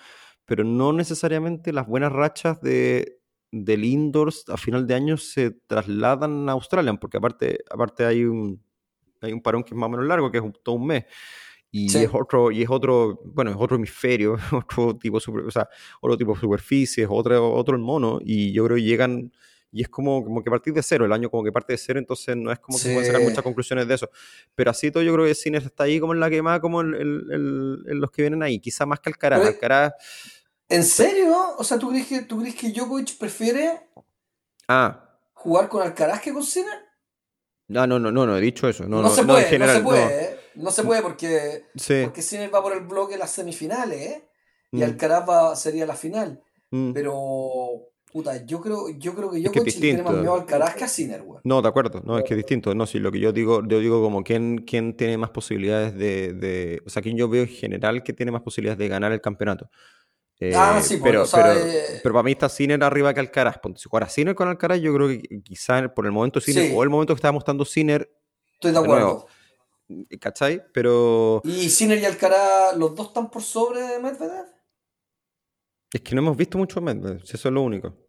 pero no necesariamente las buenas rachas de, del indoors a final de año se trasladan a Australia, porque aparte, aparte hay, un, hay un parón que es más o menos largo, que es todo un mes. Y es otro, y es otro, bueno, es otro hemisferio, otro tipo, o sea, otro tipo de superficie, otro, otro mono, y yo creo que llegan y es como, como que partir de cero, el año como que parte de cero, entonces no es como que se pueden sacar muchas conclusiones de eso. Pero así todo yo creo que Cines está ahí como en la quemada, como en, los que vienen ahí, quizá más que Alcaraz. Alcaraz ¿En serio? O sea, ¿tú crees que, tú crees que Djokovic prefiere ah. jugar con Alcaraz que con Sinner? No, no, no, no, no he dicho eso. No, no, se, puede, no se puede, ¿eh? no. se puede porque, porque Sinner va por el bloque de las semifinales, ¿eh? Y mm. Alcaraz va, sería la final. Mm. Pero Puta, yo creo, yo creo que yo es que tiene más miedo al Carasca Sinner, güey. No, de acuerdo, no, es que es distinto. No, si lo que yo digo, yo digo como quién, quién tiene más posibilidades de, de, O sea, quién yo veo en general que tiene más posibilidades de ganar el campeonato. Eh, ah, sí, pero, o sea, pero, eh, pero, para mí está Sinner arriba que Alcaraz. Si fuera Sinner con Alcaraz, yo creo que quizá por el momento Sinner, o el momento que estaba mostrando Sinner. Estoy de acuerdo. ¿Cachai? Pero. ¿Y Sinner y Alcaraz, los dos están por sobre Medvedev? Es que no hemos visto mucho Medvedev, eso es lo único.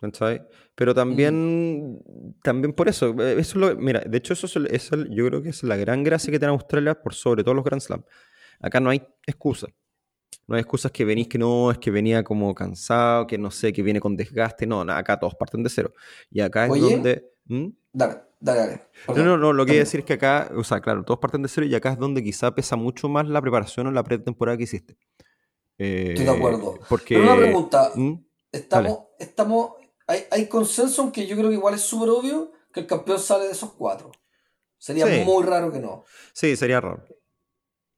¿Cachai? Pero también, también por eso, eh, eso lo, mira, de hecho eso es, yo creo que es la gran gracia que tiene Australia por sobre todos los Grand Slam. Acá no hay excusa. No hay excusas que venís que no, es que venía como cansado, que no sé, que viene con desgaste. No, acá todos parten de cero. Y acá es donde... ¿Mm? Dale, dale, dale. no, no, no, lo que quiero decir es que acá, o sea, claro, todos parten de cero y acá es donde quizá pesa mucho más la preparación o la pretemporada que hiciste. Estoy de acuerdo. Eh, porque... Pero una pregunta. ¿Mm? Estamos, estamos, hay, hay consenso, aunque yo creo que igual es súper obvio, que el campeón sale de esos cuatro. Sería muy raro que no. Sí, sería raro.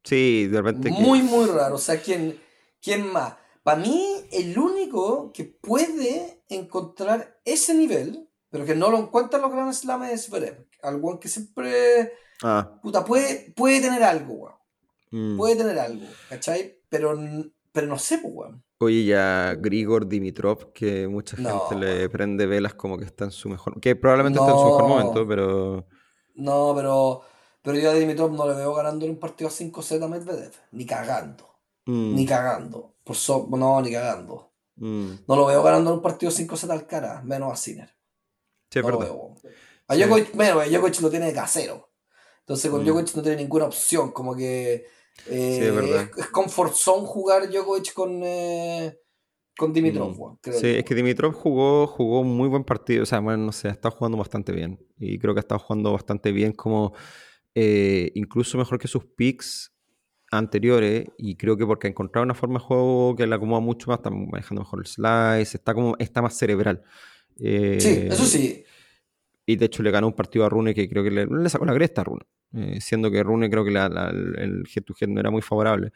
Sí, de repente. Muy, muy raro. O sea, ¿quién, quién más? Para mí, el único que puede encontrar ese nivel, pero que no lo encuentra en los grandes Slam es Zverev. Algo que siempre. Ah. Puta, puede, puede tener algo, weón. Mm. Puede tener algo, ¿cachai? Pero, pero no sé, pues, weón. Oye, ya Grigor Dimitrov, que mucha gente le prende velas como que está en su mejor. Que probablemente está en su mejor momento, pero. No, pero. Pero yo a Dimitrov no le veo ganando en un partido a 5-7 a Medvedev. Ni cagando. Mm. Ni cagando. Por so... No, ni cagando. Mm. No lo veo ganando en un partido 5-7 al cara, menos a Sinner. Sí, no lo veo. A Djokovic, bueno, a Djokovic lo tiene de casero. Entonces con mm. Djokovic no tiene ninguna opción. Como que eh, es, comfort zone jugar Djokovic con, eh, con Dimitrov. Mm. sí, es que Dimitrov jugó, jugó un muy buen partido. O sea, bueno, no sé, ha estado jugando bastante bien. Y creo que ha estado jugando bastante bien, como eh, incluso mejor que sus picks anteriores. Y creo que porque ha encontrado una forma de juego que le acomoda mucho más, está manejando mejor el slice, está, como, está más cerebral. sí, eso sí. Y de hecho le ganó un partido a Rune que creo que le, sacó la cresta a Rune. Eh, siendo que Rune creo que el head to head no era muy favorable.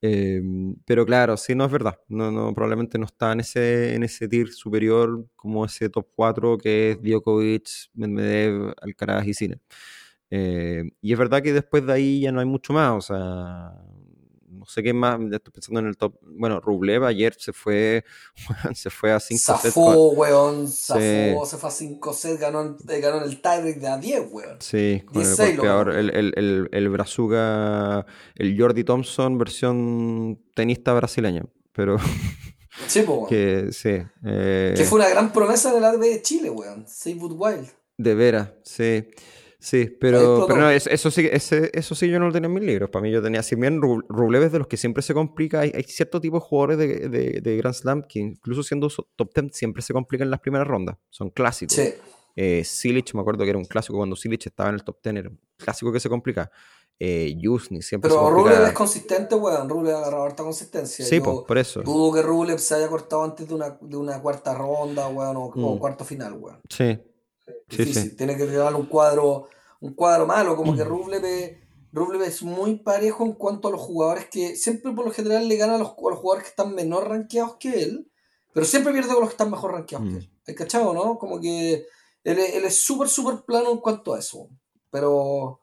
Eh, pero claro, sí, no es verdad. No, no, probablemente no está en ese, en ese tier superior como ese top 4 que es Djokovic, Medvedev, Alcaraz y Cine. Eh, y es verdad que después de ahí ya no hay mucho más. O sea, sé qué más, estoy pensando en el top. Bueno, Rublev ayer se fue, se fue a 5 sets. Zafó, weón, zafó, se fue a 5 sets, ganó, ganó el tiebreak de a 10, weón. Sí, con el golpeador, el, el, el, el Brazuca, el Jordi Thompson versión tenista brasileña, pero... Sí, po, que, sí, eh, que fue una gran promesa del ADB de Chile, weón. Save Wild. De veras, sí. Sí, pero, pero no, eso, sí, ese, eso sí yo no lo tenía en mis libros. Para mí yo tenía, si bien Rublev es de los que siempre se complica, hay, hay cierto tipo de jugadores de, de, de, Grand Slam que incluso siendo top 10 siempre se complican en las primeras rondas. Son clásicos. Sí. Eh, Silich, me acuerdo que era un clásico cuando Silich estaba en el top 10, era un clásico que se complica. Eh, Yusni siempre Pero Rublev es consistente, weón. Rublev ha agarrado harta consistencia. Sí, por eso. Dudo que Rublev se haya cortado antes de una, de una cuarta ronda, weón, o, mm. cuarto final, weón. Sí, Sí, Tiene que llevar un cuadro, un cuadro malo, como que Rublev, Rublev es muy parejo en cuanto a los jugadores que siempre por lo general le gana a los, jugadores que están menor rankeados que él, pero siempre pierde con los que están mejor rankeados que mm. él. ¿El cachado, no? Como que él, es súper, súper plano en cuanto a eso. Pero,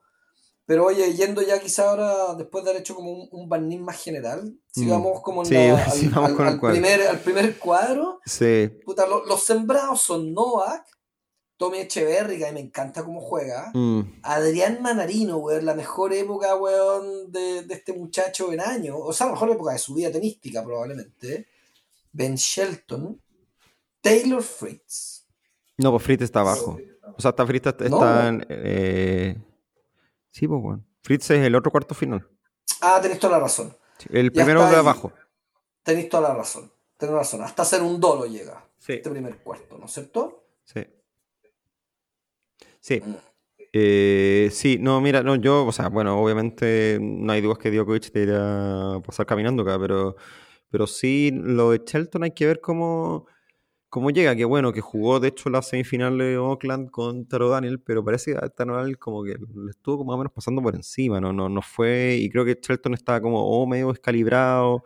pero oye, yendo ya quizá ahora, después de haber hecho como un, un barniz más general, sigamos mm. como en al, primer, al, primer, cuadro. Sí. Puta, los sembrados son Novak, Tommy Echeverry, que a mí me encanta cómo juega. Mm. Adrián Manarino, weón, la mejor época, weón, de, este muchacho en años. O sea, la mejor época de su vida tenística, probablemente. Ben Shelton. Taylor Fritz. No, pues Fritz está abajo. O sea, está Fritz está, en. Eh... Sí, pues, weón. Fritz es el otro cuarto final. Ah, tenés toda la razón. el primero de abajo. Tenéis toda la razón. Tenés razón. Hasta hacer un dolo llega. Este primer cuarto, ¿no es cierto? Sí. Sí. Eh, sí, no, mira, no, yo, o sea, bueno, obviamente no hay dudas que Djokovic te irá a pasar caminando acá, pero, pero sí, lo de Shelton hay que ver cómo, cómo llega, que bueno, que jugó de hecho la semifinal de Oakland con Taro Daniel, pero parece que Taro Daniel como que le estuvo más o menos pasando por encima, no, no, no fue, y creo que Shelton estaba como oh, medio descalibrado,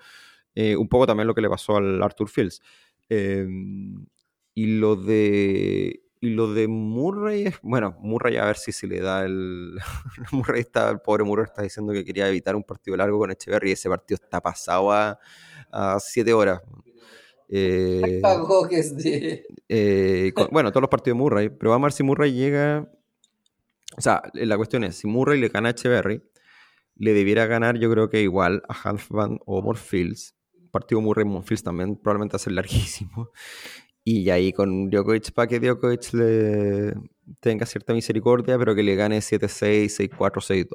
eh, un poco también lo que le pasó al Arthur Fields. Em, y lo de y lo de Murray es, bueno, Murray a ver si se le da el... Murray está, el pobre Murray está diciendo que quería evitar un partido largo con Echeverry y ese partido está pasado a, a siete horas. Eh, eh bueno, todos los partidos de Murray, pero vamos a ver si Murray llega... O sea, la cuestión es, si Murray le gana a Echeverry, le debiera ganar yo creo que igual a Halfban o Morfields. Partido Murray-Monfils también probablemente va a ser larguísimo. Y ahí con Djokovic para que Djokovic le tenga cierta misericordia, pero que le gane 7-6, 6-4, 6-2.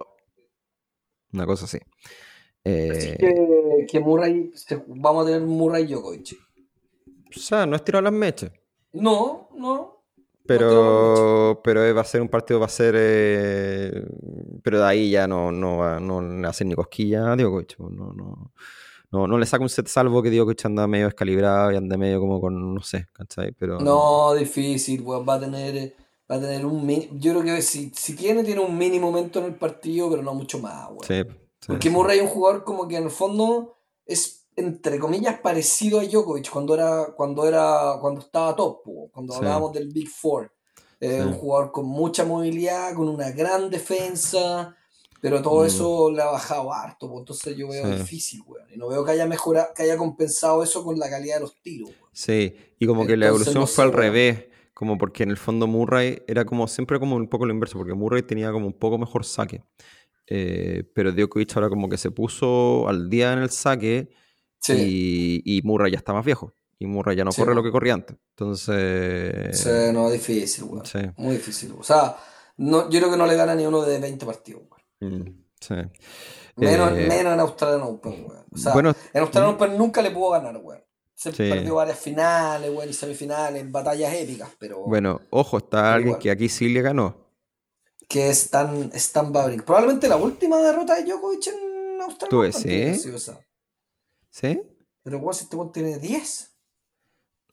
Una cosa así. Así que, que Murray, vamos a tener Murray Djokovic. O sea, no es tirar las mechas. No, no. Pero, pero va a ser un partido, va a ser. Eh, pero de ahí ya no, no, va, no le hacen ni cosquilla a Djokovic. No, no, no, no le saca un set salvo que Djokovic anda medio descalibrado y anda medio como con. No sé, ¿cachai? Pero, no, difícil, weón. Va a tener. Va a tener un. Yo creo que si, si tiene, tiene un mini momento en el partido, pero no mucho más, weón. Sí, Porque Murray es un jugador como que en el fondo es entre comillas, parecido a Djokovic cuando era, cuando era, cuando estaba top, cuando hablábamos del Big Four. Un jugador con mucha movilidad, con una gran defensa, pero todo mm. eso le ha bajado harto, entonces yo veo difícil, weón. Y no veo que haya mejorado, que haya compensado eso con la calidad de los tiros, Sí, y como que la evolución fue al revés, como porque en el fondo Murray era como siempre como un poco lo inverso, porque Murray tenía como un poco mejor saque. Eh, pero Djokovic ahora como que se puso al día en el saque y, Murray ya está más viejo. Y Murray ya no corre lo que corría antes. Entonces. Sí, no, difícil, güey. Muy difícil. O sea, no, yo creo que no le gana ni uno de 20 partidos, güey. Sí. Menos, eh, menos en Australian Open, güey. O sea, en Australian mm. Open nunca le pudo ganar, güey. Se perdió varias finales, y semifinales, batallas épicas, pero. Bueno, ojo, está alguien que aquí sí le ganó. Que es Stan, Stan Babrik. Probablemente la última derrota de Djokovic en Australia. Tú ves, sí. ¿Sí? Pero igual este tiene 10.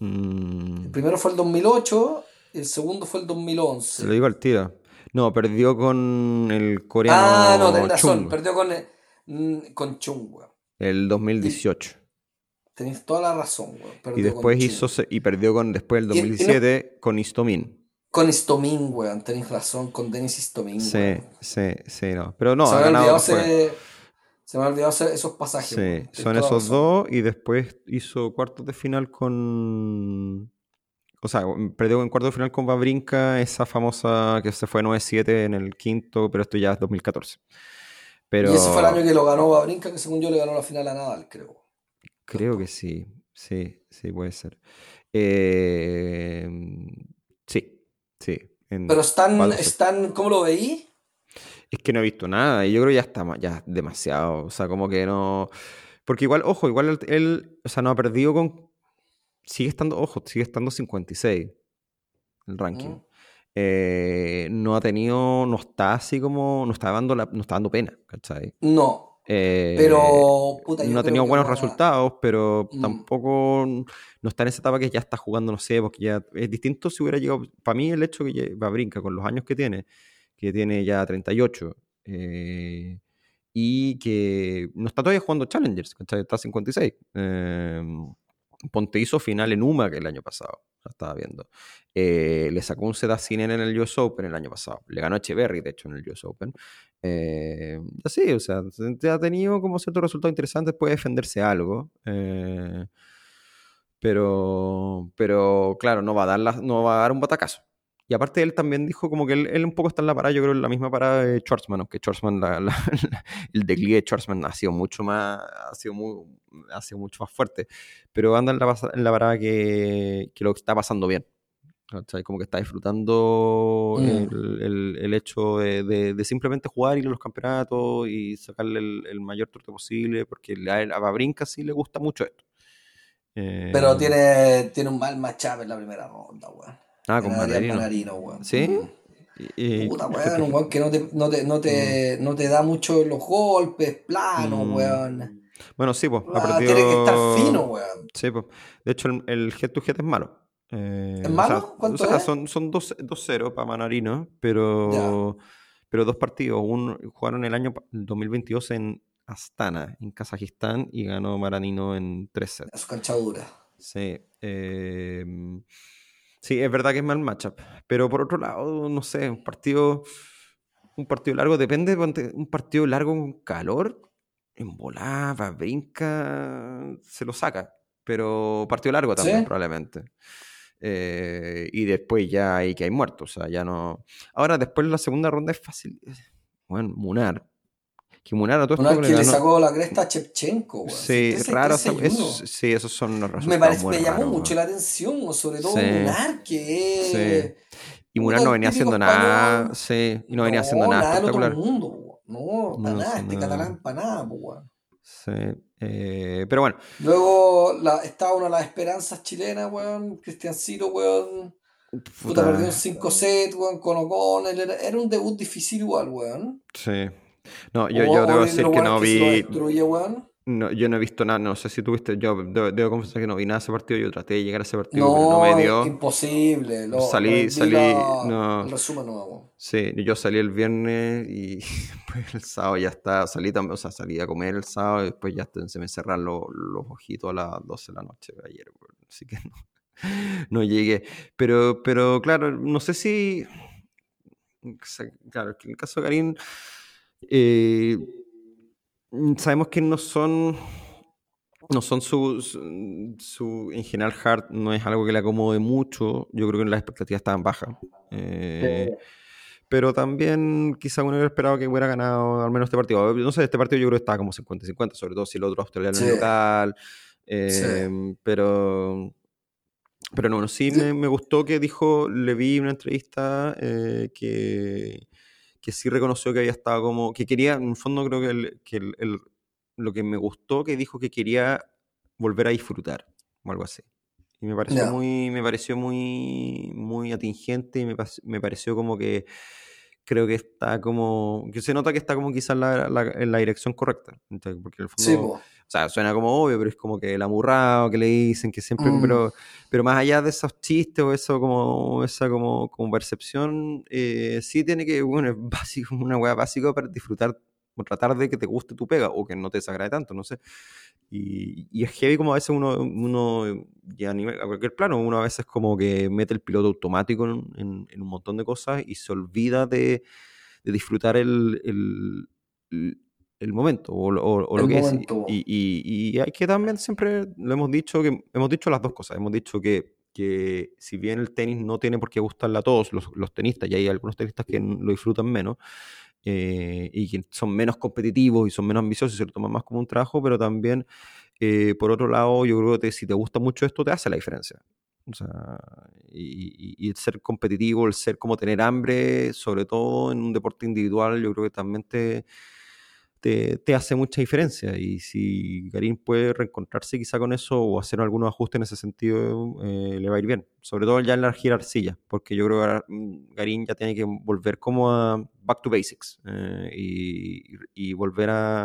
Mm. El primero fue el 2008, el segundo fue el 2011. Se lo digo al tiro. No, perdió con el coreano. Ah, no, tenés razón. Perdió con, mm, con Chung, weón. El 2018. Tenés toda la razón, weón. Y después hizo. Y perdió con después el 2017 con Istomin. Con Istomin, weón. Tenés razón, con Denis Istomin. Sí, sí, sí, no. Pero no, ha ganado. Se me ha olvidado hacer esos pasajes. Sí, son esos dos y después hizo cuartos de final con... O sea, perdió en cuarto de final con Babrinka, esa famosa que se fue 9-7 en el quinto, pero esto ya es 2014. Pero... Y ese fue el año que lo ganó Babrinka, que según yo le ganó la final a Nadal, creo. Creo que sí, sí, sí, puede ser. Eh, sí, sí. pero están, están, ¿cómo lo veí? Es que no he visto nada y yo creo que ya está ya demasiado. O sea, como que no. Porque igual, ojo, igual él, o sea, no ha perdido con. Sigue estando, ojo, sigue estando 56 el ranking. Mm. Eh, no ha tenido, no está así como, no está dando, no está dando pena, ¿cachai? No. Eh, pero, no ha tenido buenos resultados, pero mm. tampoco no está en esa etapa que ya está jugando, no sé, porque ya es distinto si hubiera llegado. Para mí, el hecho que va a brincar con los años que tiene que tiene ya 38 eh, y que no está todavía jugando Challengers, está 56. Eh, Ponte hizo final en UMA que el año pasado, lo estaba viendo. Eh, le sacó un Sedacinen en el US Open el año pasado. Le ganó a Echeverry, de hecho, en el US Open. Eh, así, o sea, ha tenido como ciertos resultados interesantes, puede defenderse algo. pero, pero claro, no va, a dar no va a dar un batacazo. Y aparte él también dijo como que él, un poco está en la parada, yo creo en la misma parada de Schwarzman, aunque Schwarzman, el declive de Schwarzman ha sido mucho más, ha sido, muy, ha sido mucho más fuerte, pero anda en la, en la parada que, que, lo está pasando bien. Como que está disfrutando mm. el, el, hecho de, de, simplemente jugar, ir a los campeonatos y sacarle el, mayor torte posible, porque a, a Babrinka sí le gusta mucho esto. pero eh, tiene, tiene un mal matchup en la primera ronda, weón. Ah, con Manarino. weón. ¿Sí? Y, Puta, weón, un weón que no te, no te, no te, mm. no te da mucho los golpes, plano, mm. weón. Bueno, sí, pues. Ah, Tiene que estar fino, weón. Sí, pues. De hecho, el, el head to head es malo. Eh, ¿Es malo? ¿Cuánto o sea, Son, son 2-0 para Manarino, pero, pero dos partidos. Uno, jugaron el año 2022 en Astana, en Kazajistán, y ganó Maranino en 3 sets. Es cancha dura. Sí. Eh, Sí, es verdad que es mal matchup. Pero por otro lado, no sé, un partido, un partido largo, depende, un partido largo con calor, en volada, brinca, se lo saca. Pero partido largo también, probablemente. Eh, y después ya hay que hay muertos, o sea, ya no. Ahora, después la segunda ronda es fácil. Bueno, Munar. Que Munara todo esto que le sacó la cresta a Chepchenko. Sí, 13, raro. 13 y eso- uno. sí, esos son los resultados. Me, parece, me llamó mucho la atención, sobre todo Sí. Munar, que. Sí. Y Munar no venía haciendo nada. español. Sí, y no venía haciendo nada otro espectacular. mundo. No, para No, nada, este no. catalán para nada. Sí. eh, pero bueno, Luego la, estaba una de las esperanzas chilenas, weón. Cristiancito, weón. Puta, perdió un 5 set, weón, con O'Connell. Era, era un debut difícil igual, weón. sí. No, yo, yo debo decir que no vi. destruye. No, yo no he visto nada, no sé si tuviste, yo debo, debo confesar que no vi nada de ese partido, yo traté de llegar a ese partido, pero No, no me dio. imposible. Lo, Salí- salí- la- no. Resumen nuevo. Sí, yo salí el viernes y después el sábado ya está, salí también, o sea, salí a comer el sábado y después ya se me cerraron los, los ojitos a las 12 de la noche de ayer, weón, así que no, no llegué. Pero, pero claro, no sé si, claro, en el caso de Karim, eh, sabemos que no son, no son su, su, su- en general Hart no es algo que le acomode mucho, yo creo que las expectativas estaban bajas. Eh, pero también quizá uno hubiera esperado que hubiera ganado al menos este partido. No sé, este partido yo creo que estaba como 50-50, sobre todo si el otro australiano Sí. es local. eh, Sí. Pero, pero no, bueno, sí Sí. me, me gustó que dijo, le vi una entrevista eh, que, que sí reconoció que había estado como, que quería, en el fondo creo que, el- que el- el- lo que me gustó que dijo que quería volver a disfrutar, o algo así. Y me pareció muy, me pareció muy, muy atingente y me, me pareció como que creo que está como, que se nota que está como quizás la, la- en la dirección correcta. ¿entiendes? Porque en el fondo, Sí. Sea, suena como obvio, pero es como que el amurrado que le dicen, que siempre, Mm. pero, pero más allá de esos chistes o eso como, esa como, como percepción, eh, sí tiene que, bueno, es básico, una hueá básica para disfrutar o tratar de que te guste tu pega o que no te desagrade tanto, no sé. Y, y es heavy como a veces uno, uno ya a, nivel- a cualquier plano, uno a veces como que mete el piloto automático en, en- en un montón de cosas y se olvida de, de disfrutar el, el, el- el momento o, lo- o- que es. Y, y- y hay que también siempre, lo hemos dicho, que hemos dicho las dos cosas, hemos dicho que, que si bien el tenis no tiene por qué gustarle a todos los, los tenistas, y hay algunos tenistas que lo disfrutan menos, eh, y que son menos competitivos y son menos ambiciosos y se lo toman más como un trabajo, pero también, eh, por otro lado, yo creo que si te gusta mucho esto, te hace la diferencia. O sea, y, y- y el ser competitivo, el ser como tener hambre, sobre todo en un deporte individual, yo creo que también te, te, te hace mucha diferencia. Y si Garín puede reencontrarse quizá con eso o hacer algunos ajustes en ese sentido, eh, le va a ir bien. Sobre todo ya en la jerarquía, porque yo creo que ahora, mm, Garín ya tiene que volver como a back to basics eh, y, y volver a,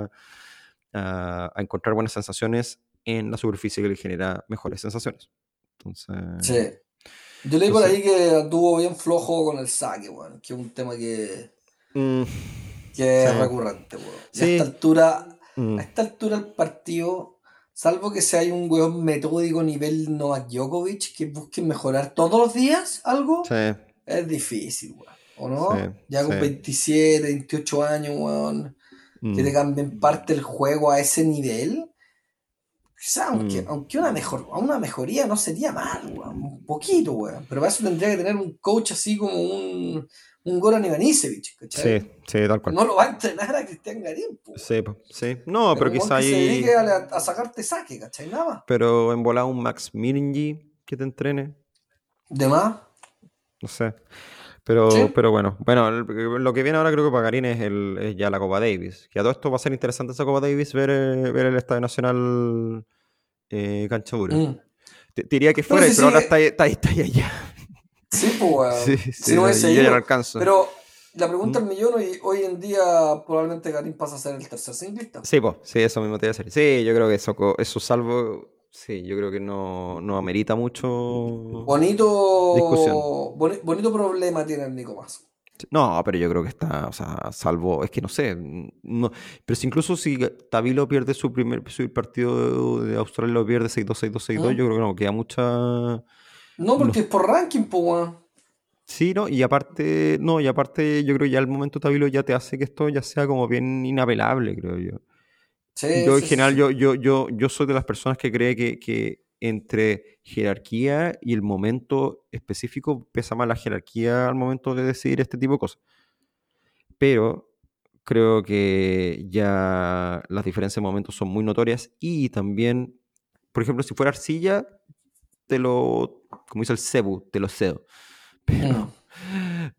a- a encontrar buenas sensaciones en la superficie que le genera mejores sensaciones. Entonces, Sí. Yo leí por Entonces- ahí que anduvo bien flojo con el saque, weón. Que es un tema que, mm, que es recurrente, weón. Sí. a esta altura, mm, a esta altura el partido, salvo que sea un weón metódico nivel Novak Djokovic, que busque mejorar todos los días algo, sí, es difícil, weón. ¿O no? Sí, ya con sí. 27, 28 años, weón. que mm. te cambien parte el juego a ese nivel. Quizá, aunque, Mm. aunque una, mejor, una mejoría no sería mal, weón, un poquito, weón. Pero para eso tendría que tener un coach así como un, un Goran Ivanisevic, ¿cachai? Sí, sí, tal cual. No lo va a entrenar a Cristian Garín, po. Sí, sí. No, pero, weón quizá se ahí. dedique a, a sacarte saque, ¿cachai? Nada más. Pero en volar un Max Miringi que te entrene. De más, No sé. Pero, Sí. pero bueno, bueno, lo que viene ahora creo que para Garín es, el, es ya la Copa Davis. Que a todo esto va a ser interesante esa Copa Davis, ver, eh, ver el Estadio Nacional eh, Cancha Dura. mm. Te, te diría que Pero fuera, si pero ahora está, ahí- está, está allá. Sí, pues, weón. Sí, no yo ya no alcanzo. Pero la pregunta Mm. del millón, hoy, hoy en día probablemente Garín pasa a ser el tercer singlista. Sí, pues, sí, eso mismo te iba a decir. Sí, yo creo que eso, eso salvo. Sí, yo creo que no, no amerita mucho. Bonito, Discusión. boni- bonito problema tiene el Nico Mazo. No, pero yo creo que está, o sea, salvo, es que no sé, no, pero si incluso si Tabilo pierde su primer su partido de Australia, lo pierde 6-2, 6-2, 6-2, ¿Mm? yo creo que no, queda mucha... No, porque es por ranking, pues, weón. Sí, ¿no? Y aparte, no, y aparte yo creo que ya el momento Tabilo ya te hace que esto ya sea como bien inapelable, creo yo. Sí, Yo sí, en general, sí. yo, yo, yo, yo soy de las personas que cree que, que entre jerarquía y el momento específico pesa más la jerarquía al momento de decidir este tipo de cosas. Pero Creo que ya las diferencias de momentos son muy notorias y también, por ejemplo, si fuera arcilla, te lo, como dice el Cebu, te lo cedo. Pero,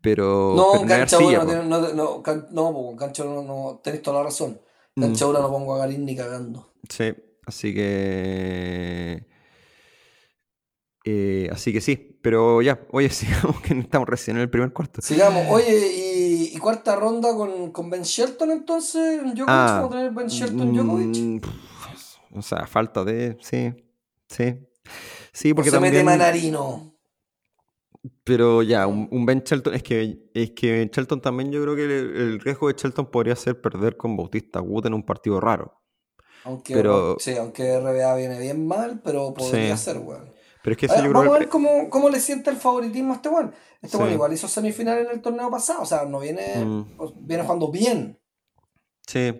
pero No, pero no es cancha arcilla, no, no, no, can- no, cancha no, no, tenés toda la razón. Cancha Mm. ahora no pongo a Garín ni cagando. Sí, así que. eh, así que sí, pero ya, oye, sigamos que estamos recién en el primer cuarto. Sigamos. Oye, y, y cuarta ronda con, con Ben Shelton entonces, Djokovic, Ah, vamos a tener Ben Shelton Djokovic. mm, o sea, falta de. Sí, sí. Sí, O porque se mete. Manarino. Pero ya, un, un Ben Shelton, es que, es que Shelton también, yo creo que el, el riesgo de Shelton podría ser perder con Bautista Agut en un partido raro. Aunque, Pero- sí, aunque RBA viene bien mal, pero podría Sí. ser, weón. Pero es que A ver, vamos a ver cómo, cómo le siente el favoritismo a este weón. Este weón Sí. igual hizo semifinal en el torneo pasado, o sea, no viene, Mm. viene jugando bien. Sí,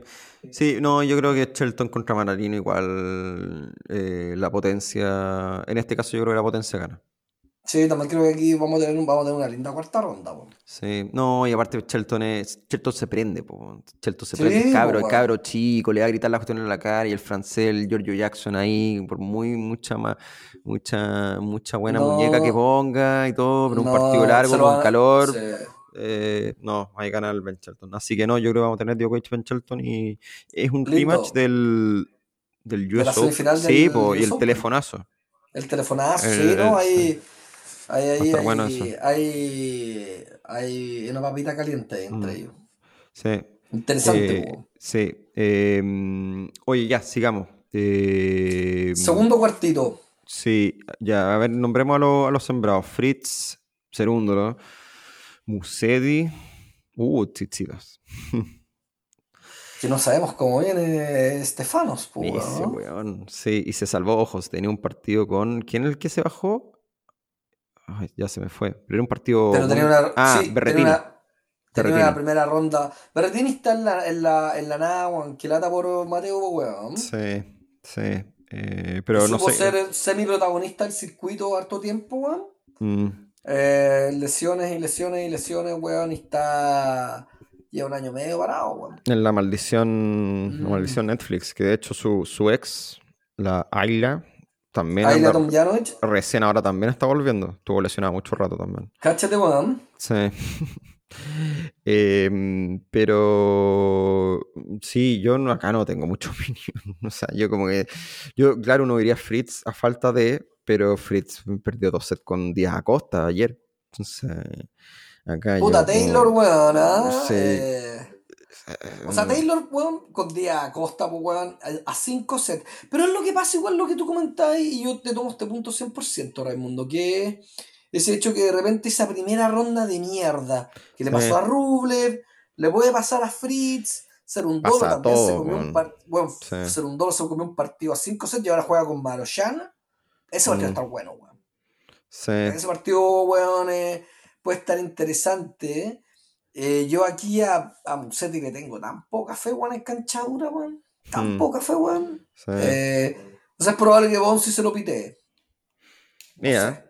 sí, no, yo creo que Shelton contra Manarino igual eh, la potencia, en este caso yo creo que la potencia gana. Sí, también creo que aquí vamos a tener, un- vamos a tener una linda cuarta ronda, weón. Sí, no, y aparte Shelton es, Shelton se prende, po. Shelton se Sí, prende, el cabro, po, el cabro chico, le va a gritar las cuestiones en la cara y el francés, el Giorgio Jackson ahí, por muy mucha más, mucha, mucha buena No. muñeca que ponga y todo, pero un partido largo se con calor, sí. Eh, no, ahí gana el Ben Shelton. Así que no, yo creo que vamos a tener Djokovic Ben Shelton y es un Lindo. rematch del, del De la US Sí, del y el telefonazo. El telefonazo, El- sí, ¿no? Hay, hay, hay, bueno hay, hay, una papita caliente entre Mm. ellos. Sí. Interesante, Eh, sí. eh, oye, ya, sigamos. Eh, Segundo cuartito. Sí, ya, a ver, nombremos a, los- a los sembrados. Fritz, Cerúndolo, Musedi, uh, Tsitsipas. Que no sabemos cómo viene Stefanos, po, Ese ¿no? weón, sí, y se salvó ojos. Tenía un partido con. ¿Quién es el que se bajó? Ay, ya se me fue. Pero era un partido. Pero tenía una, Ah, sí, Berretini. tenía una, tenía Berretini. una primera ronda. Berretini está en la, en la, en la nada, weón, que lata por Mateo, po, weón. Sí, sí. eh, pero no sé. ser semi-protagonista del circuito harto tiempo, weón. mm, Eh, lesiones y lesiones y lesiones, weón, y está. Lleva un año y medio parado, weón. en la maldición. La Mm. maldición Netflix. Que de hecho su, su ex, la Ayla, también Ahí la anda- Tomjanovic, recién ahora también está volviendo. Estuvo lesionado mucho rato también. cáchate, weón. Sí. Em, pero sí, yo no, acá no tengo mucha opinión. O sea, yo como que. Yo, claro, uno diría Fritz a falta de. Pero Fritz perdió dos sets con Díaz Acosta ayer. Entonces, acá Puta, como- Taylor, weón, ¿ah? Sí. Eh, O sea, no. Taylor, weón, con día Acosta, pues, weón, a 5 sets. Pero es lo que pasa, igual lo que tú comentabas, y yo te tomo este punto 100%, Raimundo, que ese hecho que de repente esa primera ronda de mierda que le pasó a Rublev, le puede pasar a Fritz, ser un dolo Pasa a también se todos, comió un weón. par- bueno, Sí. ser un dolo se comió un partido a 5 sets y ahora juega con Maroshan. Ese partido Mm. está bueno, weón. Sí. Ese partido, weón, eh, puede estar interesante. Eh, yo aquí a, a Musetti le tengo tan poca fe, weón, en canchadura, weón. Tan Mm. poca fe, weón. sí. Eh, entonces es probable que Bonsi se lo pitee. No Mira. sé.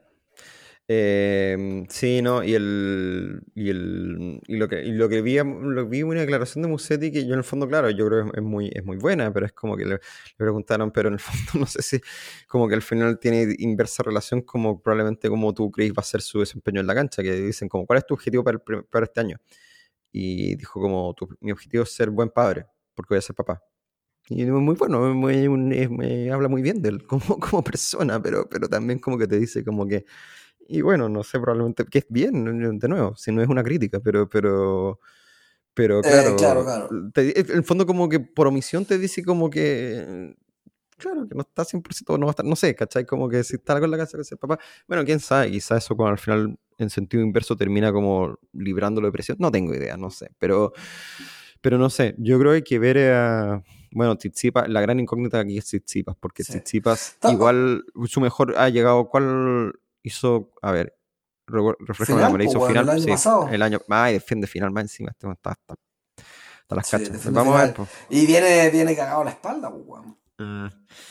Eh, sí, no, y el y el y lo que y lo que vi lo vi una declaración de Musetti que yo en el fondo, claro, yo creo que es muy es muy buena, pero es como que le, le preguntaron, pero en el fondo no sé si como que al final tiene inversa relación como probablemente como tú crees va a ser su desempeño en la cancha, que dicen como ¿cuál es tu objetivo para, el para este año? Y dijo como "Tu- mi objetivo es ser buen padre, porque voy a ser papá. Y es muy bueno, un- es- me habla muy bien de él como, como persona, pero, pero también como que te dice como que y bueno, no sé, probablemente que es bien, de nuevo, si no es una crítica, pero, pero, pero claro, Eh, claro, claro. te- en el fondo como que por omisión te dice como que, claro, que no está 100%, no va a estar, no sé, ¿cachai? Como que si está algo en la casa que sea papá, bueno, quién sabe, quizás eso cuando al final en sentido inverso termina como librándolo de presión, no tengo idea, no sé, pero, pero no sé, yo creo que hay que ver a... Bueno, Tsitsipas, la gran incógnita aquí es Tsitsipas, porque Sí. Tsitsipas igual su mejor ha llegado, ¿cuál hizo? A ver, re- refrescame la memoria, po, hizo final, el año sí, pasado. el año, ay, defiende final más encima, este está, está las Sí, cachas. Vamos a ver, pues. Y viene, viene cagado la espalda, pues, weón.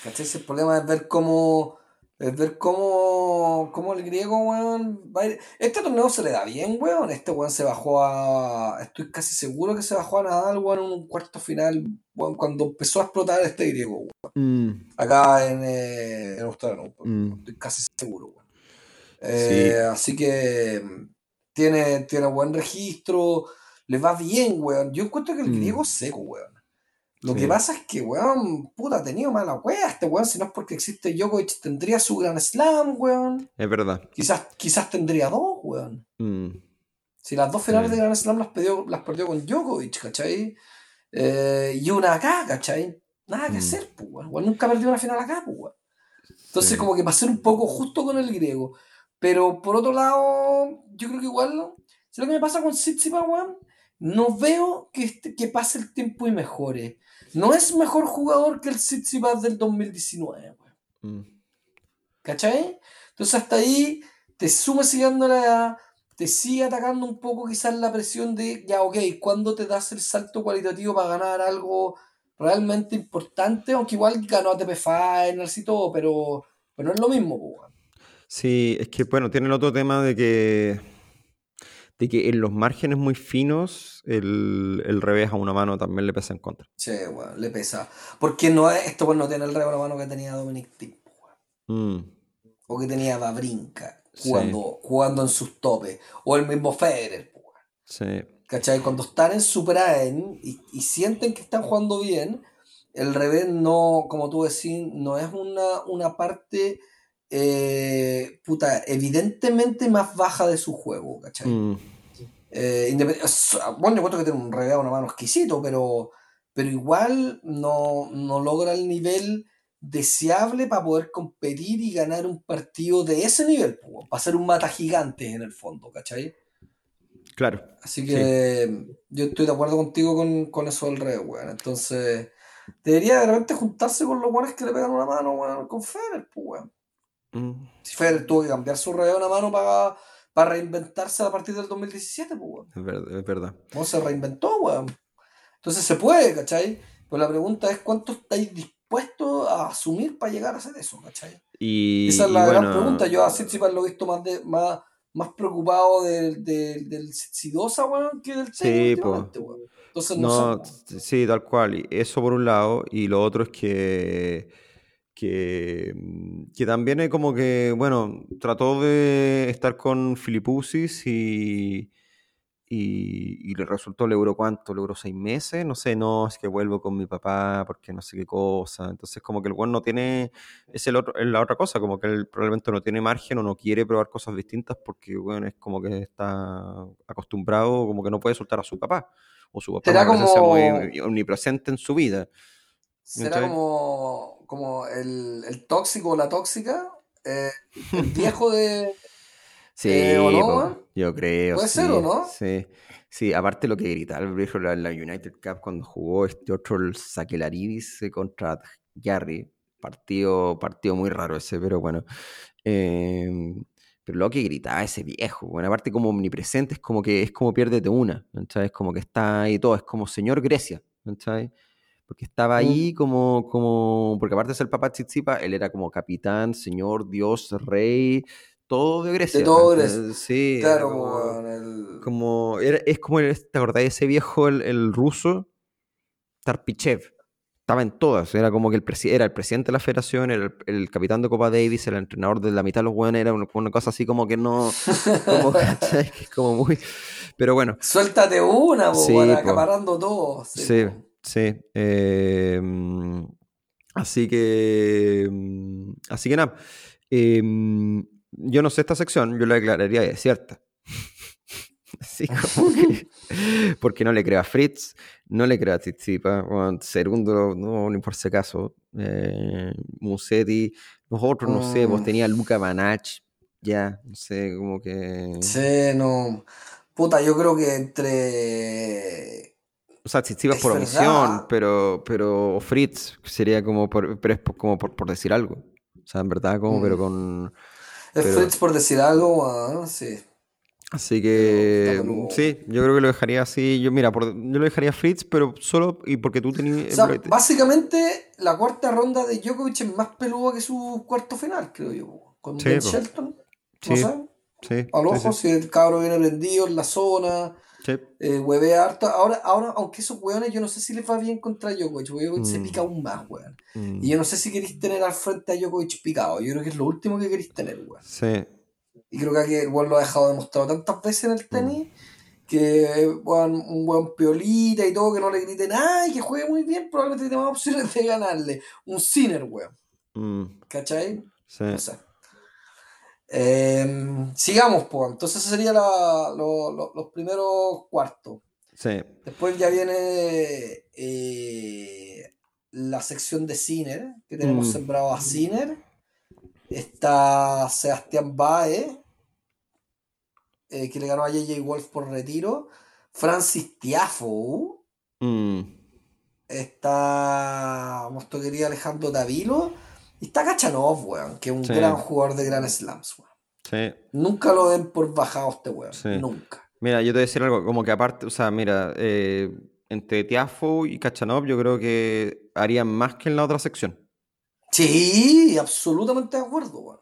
¿Cachai? Si El problema es ver cómo, Es ver cómo, cómo el griego, weón, va a ir- Este torneo se le da bien, weón. Este weón se bajó a. Estoy casi seguro que se bajó a Nadal, weón, en un cuarto final, weón, cuando empezó a explotar este griego, weón. Mm, Acá en, eh, en Australia, weón. mm. Estoy casi seguro, weón. Eh, Así que tiene, tiene buen registro, le va bien, weón. Yo encuentro que el Mm. griego es seco, weón. Lo Sí. que pasa es que, weón, puta, ha tenido mala wea este weón. Si no es porque existe Djokovic, tendría su gran slam, weón. Es verdad. Quizás, quizás tendría dos, weón. Mm, Si las dos finales Sí. de Grand Slam las perdió, las perdió con Djokovic, ¿cachai? Eh, y una acá, ¿cachai? Nada que Mm. hacer, pues, weón. Nunca perdió una final acá, pues, weón. Entonces, Sí. como que pasé un poco justo con el griego. Pero por otro lado, yo creo que igual, si lo que me pasa con Tsitsipas, weón, no veo que, este- que pase el tiempo y mejore. No es mejor jugador que el Tsitsipas del 2019, weón. mm. ¿Cachai? Entonces hasta ahí te suma siguiendo la edad, te sigue atacando un poco quizás la presión de, ya, ok, ¿cuándo te das el salto cualitativo para ganar algo realmente importante? Aunque igual ganó ATP Finals y todo, pero, pero no es lo mismo, pues, weón. Sí, es que bueno, tiene el otro tema de que, de que en los márgenes muy finos el, el revés a una mano también le pesa en contra. Sí, weón, le pesa. Porque no es, esto pues no tiene el rebo mano que tenía Dominic weón. Mm, o que tenía Babrinka Sí. jugando, jugando en sus topes, o el mismo Federer, sí, ¿Cachai? Cuando están en su prime y, y sienten que están jugando bien, el revés no, como tú decís, no es una, una parte eh, puta, evidentemente más baja de su juego, ¿cachai? mm, Eh, bueno, yo encuentro que tiene un a una mano exquisito, pero, pero igual no, no logra el nivel deseable para poder competir y ganar un partido de ese nivel, para ser un mata gigante en el fondo, ¿cachai? claro. Así que yo estoy de acuerdo contigo con, con eso del rey, weón. Entonces, debería de repente juntarse con los weones que le pegan una mano, weón, con Federer, pues, weón. Mm, Si Federer tuvo que cambiar su rey a una mano para, para reinventarse a partir del 2017, pues, weón. es verdad, es verdad. No se reinventó, weón. Entonces se puede, ¿cachai? Pero la pregunta es cuánto estáis dispuestos a asumir para llegar a hacer eso, ¿cachai? Y, Esa es la gran bueno, pregunta. Yo a Tsitsipas lo he visto más de, más, más preocupado del, del, del Tsitsidosa, weón, que del Sí, weón. Entonces no, No, sé. sí, tal cual. Eso por un lado. Y lo otro es que, que, mm, que también es como que, bueno, trató de estar con Filipusis y, y, y le resultó, le duró cuánto, le duró seis meses. No sé, no, es que vuelvo con mi papá porque no sé qué cosa. Entonces, como que el weón no tiene, es, el otro, es la otra cosa, como que él probablemente no tiene margen o no quiere probar cosas distintas porque, bueno, es como que está acostumbrado, como que no puede soltar a su papá o su papá es una como- muy omnipresente en su vida. Será como, como el, el tóxico o la tóxica, eh, el viejo de... Sí, Eh, ¿o no, po, weón? yo creo. Puede sí, ser, ¿o no? Sí, sí, aparte lo que gritaba el viejo en la United Cup cuando jugó este otro, el Sakelaridis eh, contra Jarry. Partido, partido muy raro ese, pero bueno. Eh, pero lo que gritaba ese viejo, bueno, aparte como omnipresente, es como que es como piérdete una, ¿sabes? Es como que está ahí todo, es como señor Grecia, ¿sabes? Porque estaba Mm. ahí como, como, porque aparte de ser papá Tsitsipa, él era como capitán, señor, dios, rey, todo de Grecia. todo ¿cachai? Grecia. Sí, Claro, como, weón, el... como- era- es como, el, ¿te acordás de ese viejo, el, el ruso? Tarpichev. Estaba en todas, era como que el era el presidente de la federación, era el, el capitán de Copa Davis, el entrenador de la mitad de los buenos, era una, una cosa así como que no, como. Que es como muy, pero bueno, Suéltate una, po, Sí, acaparando todo. Sí. Sí. eh, mm, así que. mm, Así que nada. eh, mm, yo no sé esta sección, yo la declararía desierta. Así como que. Porque no le creo a Fritz, no le creo a Tsitsipa, bueno, Segundo, no, ni por si acaso. Eh, Musetti, nosotros, no sé, vos Mm. tenía Luca Banach, ya, no sé, como que. Sí, no. Puta, yo creo que entre. O sea, Tsitsipas por verdad. omisión, pero, pero Fritz sería como por, pero es como por, por decir algo. O sea, en verdad, como, Mm. pero con. Es Pero- Fritz por decir algo, weón, sí. Así que Pero sí, yo creo que lo dejaría así. Yo, mira, por- yo lo dejaría Fritz, pero solo y porque tú tenías. O sea, básicamente la cuarta ronda de Djokovic es más peluda que su cuarto final, creo yo. Con Sí, Ben. Shelton. Sí, No sí, Al sí, ojo, sí, si el cabro viene prendido en la zona, sí. eh, huevea harto. Ahora, ahora, aunque esos hueones yo no sé si les va bien contra Djokovic, se Mm. pica aún más, weón. Mm, Y yo no sé si queréis tener al frente a Djokovic picado. Yo creo que es lo último que queréis tener, weón. Sí, Y creo que aquí el weón lo ha dejado demostrado tantas veces en el tenis que weón, un buen piolita y todo, que no le grite nada y que juegue muy bien, probablemente tiene más opciones de ganarle. Un Sinner, weón. mm, ¿Cachai? sí. No sé. Eh, sigamos, pues. Entonces, sería la- lo- lo- los primeros cuartos. sí. Después ya viene eh, la sección de Sinner, que tenemos Mm. sembrado a Sinner. Está Sebastián Baez, eh, que le ganó a JJ Wolf por retiro. Francis Tiafo. Mm, Está nuestro querido Alejandro Davilo. Y está Kachanov, weón, que es un Sí. gran jugador de Grand Slams, weón. sí. Nunca lo den por bajado este weón. Sí. Nunca. Mira, yo te voy a decir algo, como que aparte, o sea, mira, eh, entre Tiafo y Kachanov yo creo que harían más que en la otra sección. Sí, absolutamente de acuerdo, weón.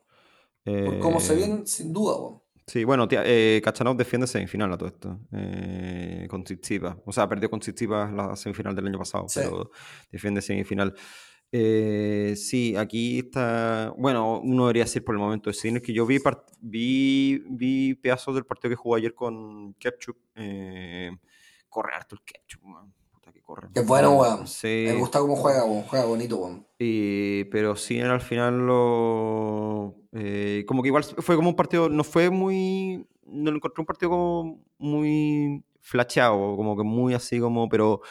Por cómo se Eh, vienen, sin duda, weón. Sí, bueno, eh, Kachanov defiende semifinal a todo esto, eh, con Tsitsipas. O sea, perdió con Tsitsipas la semifinal del año pasado, Sí. pero defiende semifinal. Eh, sí, aquí está. Bueno, uno debería decir por el momento de cine que yo vi, part- vi, vi pedazos del partido que jugó ayer con Kepchuk. Eh, corre harto el Kepchuk, man. Puta que corre. Es bueno, weón. Sí. Me gusta cómo juega, weón. Juega bonito, weón. Y- pero sí, al final lo. eh, como que igual fue como un partido. No fue muy. No lo encontré un partido como muy flasheado, como que muy así como. Pero.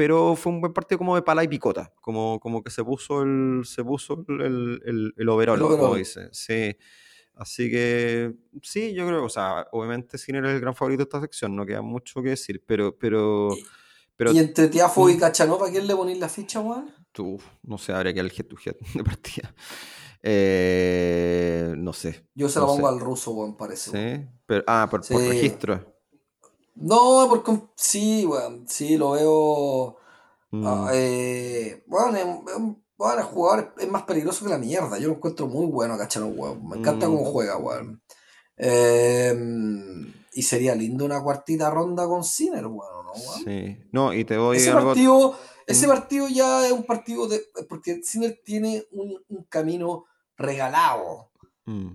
Pero fue un buen partido como de pala y picota. Como, como que se puso el. Se puso el, el, el overall, El como dice. Sí. Así que. Sí, yo creo. O sea, obviamente Sinner es el gran favorito de esta sección. No queda mucho que decir. Pero. Pero. pero y entre Tiafo y Mm. Cachanova, ¿a quién le ponéis la ficha, weón? Tú, no sé, habría que al head to head de partida. Eh, no sé. Yo se la pongo sé. al ruso, weón, parece. Sí, pero, ah, por, por Sí. registro. No, porque sí, weón. Sí, lo veo. Mm, ah, eh, bueno, es, bueno, el jugador es más peligroso que la mierda. Yo lo encuentro muy bueno a Cachanov, weón. Me encanta Mm. cómo juega, weón. Eh, y sería lindo una cuartita ronda con Sinner, weón, ¿no, weón? sí. No, y te doy Ese algo. partido, ese Mm. partido ya es un partido de. Porque Sinner tiene un, un camino regalado.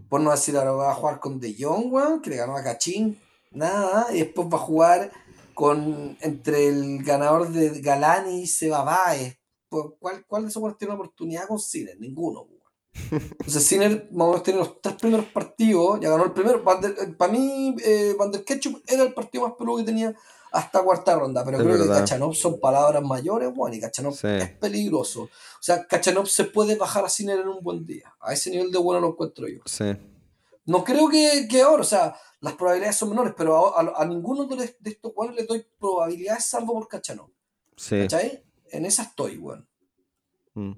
Por no decir ahora va a jugar con De Jong, weón, que le ganó a Cachín. Nada. Y después va a jugar con entre el ganador de Galani y Seba Baez. Pues, ¿Cuál, ¿Cuál de esos jugadores tiene una oportunidad con Sinner? Ninguno, weón. Entonces Sinner más o menos tiene los tres primeros partidos. Ya ganó el primero. Para mí, eh, Van der Ketchup era el partido más peludo que tenía hasta cuarta ronda. Pero Es creo verdad. que Kachanov son palabras mayores, weón. Y Kachanov Sí. es peligroso. O sea, Kachanov se puede bajar a Sinner en un buen día. A ese nivel de bueno lo encuentro yo. sí. No creo que, que ahora, o sea, las probabilidades son menores, pero a, a- a ninguno de, de estos weones le doy probabilidades salvo por Cachanov. Sí. ¿Cachai? En esa estoy, weón. Mm.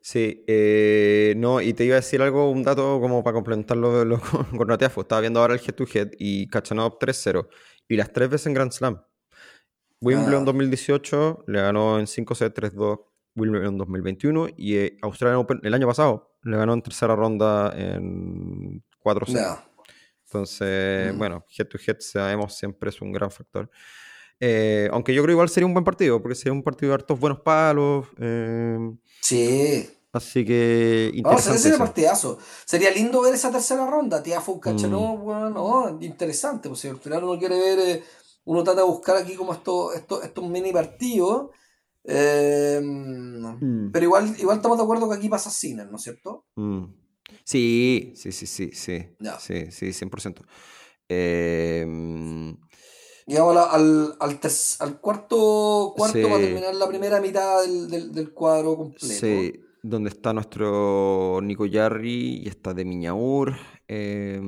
Sí, eh, no, y te iba a decir algo, un dato como para complementarlo lo, con Ratiafo. Estaba viendo ahora el head to head y Kachanov 3-0 y las tres veces en Grand Slam. Wimbledon Ah. 2018 le ganó en 5-7, 3-2. Wimbledon 2021 y eh, Australian Open el año pasado le ganó en tercera ronda en 4-0. Ya. Entonces, Mm. bueno, head to head sabemos siempre es un gran factor. Eh, aunque yo creo igual sería un buen partido, porque sería un partido de hartos buenos palos. eh, Sí. así que interesante. sería, sería partidazo. Sería lindo ver esa tercera ronda. Mm. Cachanov, weón. No, interesante. Pues si al final uno quiere ver, eh, uno trata de buscar aquí como estos, estos, estos mini partidos. eh, Mm, pero igual, igual estamos de acuerdo que aquí pasa Sinner, ¿no es cierto? Sí, sí, sí, sí, sí. Sí, sí, 100%. Eh, mm, Llegamos al, al, cuarto cuarto Sí. para terminar la primera mitad del, del, del cuadro completo. Sí, donde está nuestro Nico Yarri y está de Miñaur, eh,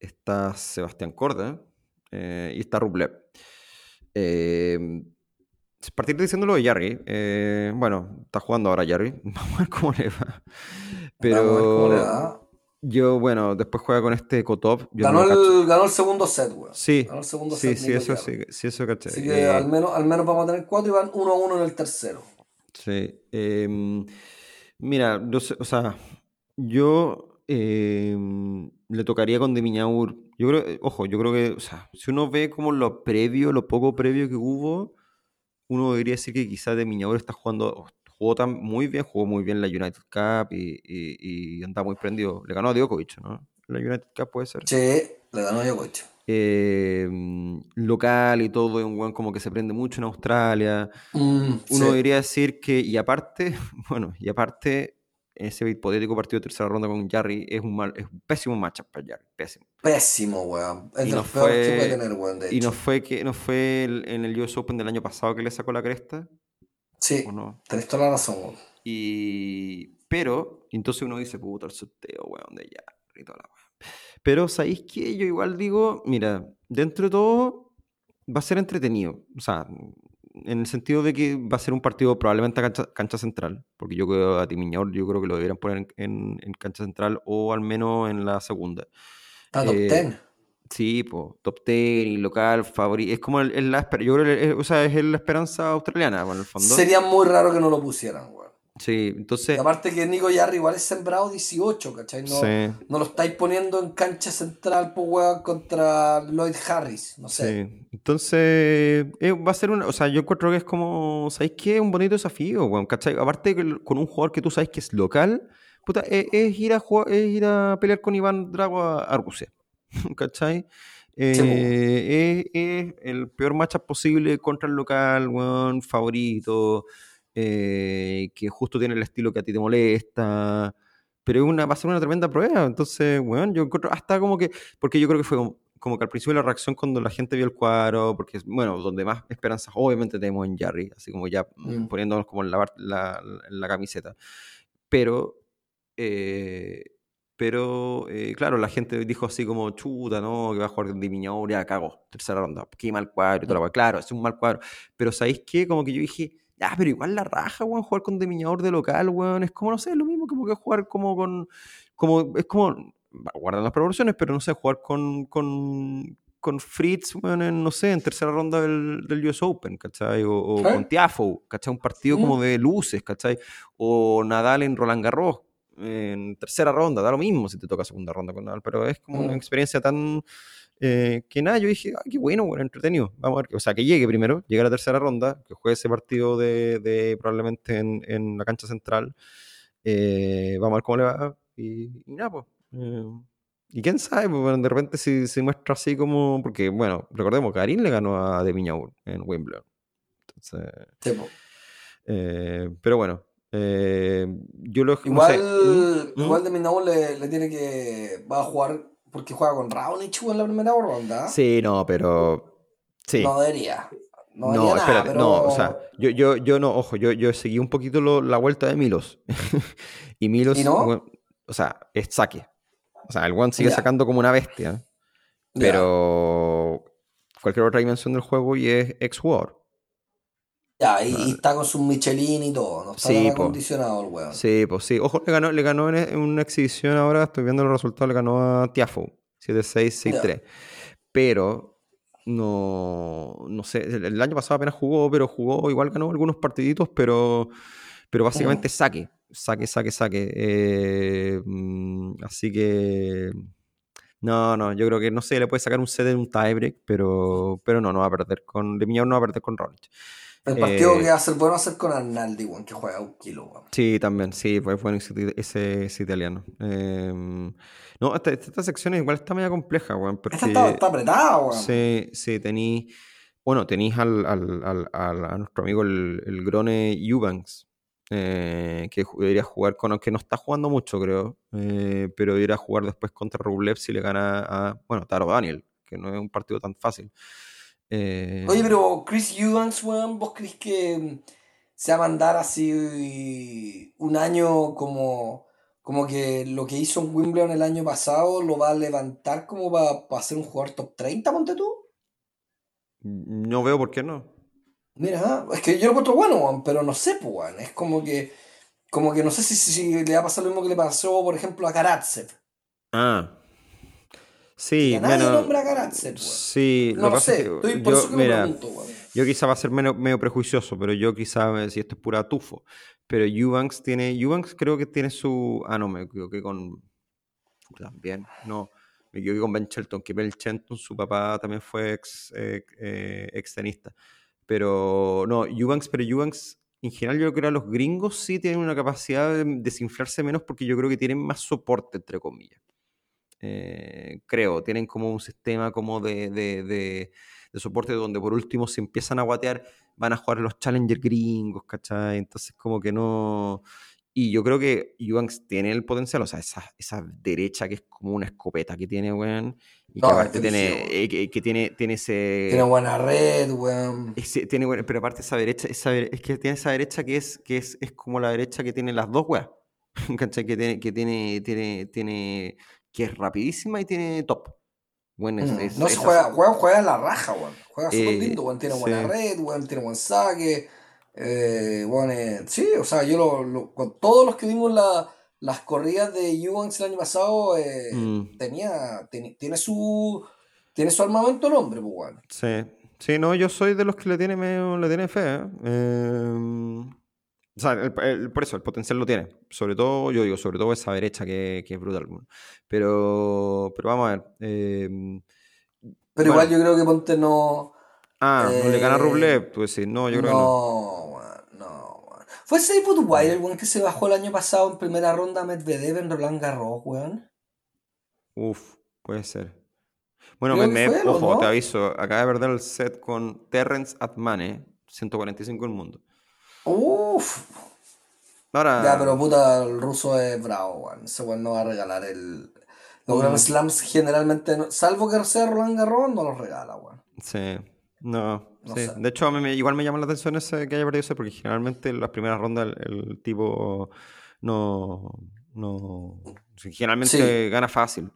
está Sebastián Corda eh, y está Rublev. Eh, partir diciéndolo de Yarri, eh, bueno, está jugando ahora Yarri, vamos a ver cómo le va. Pero. Yo, bueno, después juega con este Kotov. Ganó el, ganó el segundo set, weón. Sí. Ganó el segundo sí, set. sí, eso sí, sí, eso caché. Así que Eh, al, menos, al menos vamos a tener cuatro y van uno a uno en el tercero. Sí. em, mira, yo sé- o sea, yo em, le tocaría con De Miñaur. Yo creo, eh, ojo, yo creo que, o sea, si uno ve como lo previo, lo poco previo que hubo, uno debería decir que quizás De Miñaur está jugando, jugó tan muy bien, jugó muy bien la United Cup y, y, y anda muy prendido. Le ganó a Djokovic, ¿no? La United Cup puede ser. Sí, le ganó Djokovic. Eh, local y todo, es un weón como que se prende mucho en Australia. Mm, Uno sí. debería decir que, y aparte, bueno, y aparte, ese hipotético partido de tercera ronda con Jarry es un, mal, es un pésimo matchup para Jarry, pésimo. Pésimo, weón. Es Y no los peores que fue- puede tener, weón, de Y hecho. no fue que no fue el- en el US Open del año pasado que le sacó la cresta, Sí, ¿o no? tenés toda la razón. Y, pero, entonces uno dice, puta, el sorteo, weón, de Jarry y toda la weón. Pero, ¿sabéis qué? Yo igual digo, mira, dentro de todo va a ser entretenido. O sea, en el sentido de que va a ser un partido probablemente a cancha, cancha central, porque yo creo a Timiñor, yo creo que lo deberían poner en, en- en cancha central o al menos en la segunda. Está top Eh, 10. Sí, pues, top 10 y local, favorito. Es como el, el- la, yo creo que es, o sea, es la esperanza australiana, bueno, en el fondo. Sería muy raro que no lo pusieran, weón. Sí, Y entonces. aparte que Nico Yarri igual es sembrado 18, ¿cachai? No, sí. no lo estáis poniendo en cancha central, pues, weón, contra Lloyd Harris. No sé. Sí, entonces eh, va a ser una, o sea, yo encuentro que es como, ¿sabéis qué? Un bonito desafío, weón, ¿cachai? Aparte con un jugador que tú sabes que es local, puta, es, es ir a jugar, es ir a pelear con Iván Drago a, a Rusia, ¿cachai? Eh, es, es el peor matchup posible contra el local, weón, favorito, eh, que justo tiene el estilo que a ti te molesta, pero una, va a ser una tremenda prueba, entonces, weón, yo encuentro hasta como que, porque yo creo que fue como, como que al principio la reacción cuando la gente vio el cuadro, porque, bueno, donde más esperanzas obviamente tenemos en Jarry, así como ya Mm. poniéndonos como en la, la, en la camiseta. Pero, eh, pero eh, claro, la gente dijo así como, chuta, no, que va a jugar de Miñor, ya cago, tercera ronda, qué mal cuadro y toda la weá. Claro, es un mal cuadro. Pero ¿sabéis qué? Como que yo dije, ya, pero igual la raja, weón, jugar con Demiñador de local, weón, es como, no sé, es lo mismo como que jugar como con, como, es como, guardan las proporciones, pero no sé, jugar con, con, con Fritz, weón, en, no sé, en tercera ronda del, del US Open, ¿cachai? O, o ¿Eh? con Tiafo, ¿cachai? Un partido como de luces, ¿cachai? O Nadal en Roland Garros, en tercera ronda, da lo mismo si te toca segunda ronda con Nadal, pero es como una experiencia tan... eh, que nada, yo dije, ah, qué bueno, bueno, entretenido. Vamos a ver, o sea, que llegue primero, llegue a la tercera ronda, que juegue ese partido de, de probablemente en, en la cancha central. eh, vamos a ver cómo le va. Y, y nada, pues. eh, y quién sabe, pues, bueno, de repente si se muestra así como. Porque, bueno, recordemos, Garín le ganó a De Miñaur en Wimbledon. Entonces. Sí, eh, pero bueno, eh, yo lo. no Igual, sé. ¿Mm? ¿Mm? igual de Minau le, le tiene que. Va a jugar. Porque juega con Raonic en la primera ronda. Sí, no, pero. Sí. No debería. No, No, nada, espérate, pero- no, o sea, yo, yo, yo no, ojo, yo, yo seguí un poquito lo- la vuelta de Milos. y Milos, ¿Y no? o sea, es saque. O sea, el one sigue sacando como una bestia, pero cualquier otra dimensión del juego y es ex jugador. Ya, y, y está con sus Michelin y todo. No está Sí, acondicionado el weón. Sí, pues sí. Ojo, le ganó, le ganó en, en una exhibición ahora, estoy viendo los resultados, le ganó a Tiafo, 7-6, 6-3. Pero no, no sé, el, año pasado apenas jugó, pero jugó, igual ganó algunos partiditos, pero, pero básicamente saque, saque, saque, saque. Eh, mm, así que no, no, yo creo que no sé, le puede sacar un set en un tiebreak, pero, pero no, no va a perder con, de Miñón no va a perder con Rolich. El partido Eh, que va a ser bueno va a ser con Arnaldi, weón, que juega un kilo, weón. Sí, también, sí, pues bueno ese, ese, ese italiano. Eh, no, esta, esta sección igual está media compleja, weón, porque... Esta está, está apretada, weón. Sí, sí, tenéis. Bueno, tenéis al, al- al- al- a nuestro amigo el, el Grone Eubanks, eh, que debería jugar con, aunque no está jugando mucho, creo, eh, pero debería jugar después contra Rublev si le gana a, bueno, Taro Daniel, que no es un partido tan fácil. Eh, Oye, pero Chris Eubanks, weón, ¿vos crees que se va a mandar así un año como, como que lo que hizo en Wimbledon el año pasado lo va a levantar como para ser un jugador top 30, ponte tú? no veo por qué no. Mira, es que yo lo encuentro bueno, weón, pero no sé, pues, weón. Es como que, como que no sé si, si- si le va a pasar lo mismo que le pasó, por ejemplo, a Karatsev. Ah. Sí, a nadie menos. nombra a Karatsev, weón. Sí, No lo lo que pasa es sé, que estoy por yo, mira, pregunto, yo quizá va a ser medio prejuicioso, pero yo quizá, eh, si esto es pura tufo, pero Eubanks tiene, Eubanks creo que tiene su, ah, no, me equivoqué con, también, no, me equivoqué con Ben Shelton, que Ben Shelton, su papá también fue ex, eh, eh, ex tenista, pero no, Eubanks, pero Eubanks, en general yo creo que los gringos sí tienen una capacidad de desinflarse menos porque yo creo que tienen más soporte, entre comillas. Eh, creo, tienen como un sistema como de, de, de- de soporte donde por último si empiezan a guatear van a jugar los Challenger gringos, ¿cachai? Entonces como que no... Y yo creo que Eubanks tiene el potencial, o sea, esa, esa derecha que es como una escopeta que tiene, weón, y que No, aparte es tiene, eh, que, que tiene, tiene ese... Tiene buena red, weón. ese- tiene, buena- pero aparte esa derecha, esa, es que tiene esa derecha que es, que es, es como la derecha que tiene las dos weas. ¿Cachai? Que tiene, que tiene, tiene, tiene, que es rapidísima y tiene top. Bueno, es, Mm, es- No se esa- juega, juega, juega la raja, weón. Juega súper Eh, lindo, weón. Tiene buena sí. red, weón. Tiene buen saque. Eh, weón, eh, sí, o sea, yo lo, lo- con todos los que vimos la- las corridas de Eubanks el año pasado, eh, Mm. tenía, tiene su tiene su armamento el hombre, pues, weón. Sí, sí, no, yo soy de los que le tiene, medio- le tiene fe. O sea, el- el- por eso, el potencial lo tiene. Sobre todo, yo digo, sobre todo esa derecha que, que es brutal. Pero, pero vamos a ver. eh, Pero Bueno. igual yo creo que Ponte no. ah, no le gana a Eh, Rublev. Pues sí, no, yo creo que no. no, no, weón. Fue ese Budweiser, el weón, que se bajó el año pasado en primera ronda a Medvedev en Roland Garros, weón. Uf, puede ser. Bueno, Creo me, que me- fue él, ¿o ojo, no? te aviso, acaba de perder el set con Terrence Atmane, 145 del mundo. Uff. Ahora, Ya, pero puta, el ruso es bravo, weón. Ese weón no va a regalar el. Los Mm. Grand Slams generalmente, no- salvo que sea Roland Garros, no los regala, weón. sí, no, No sí. sé. De hecho, a mí me- igual me llama la atención ese que haya perdido ese, porque generalmente en las primeras rondas el, el tipo no, no, generalmente Sí. gana fácil.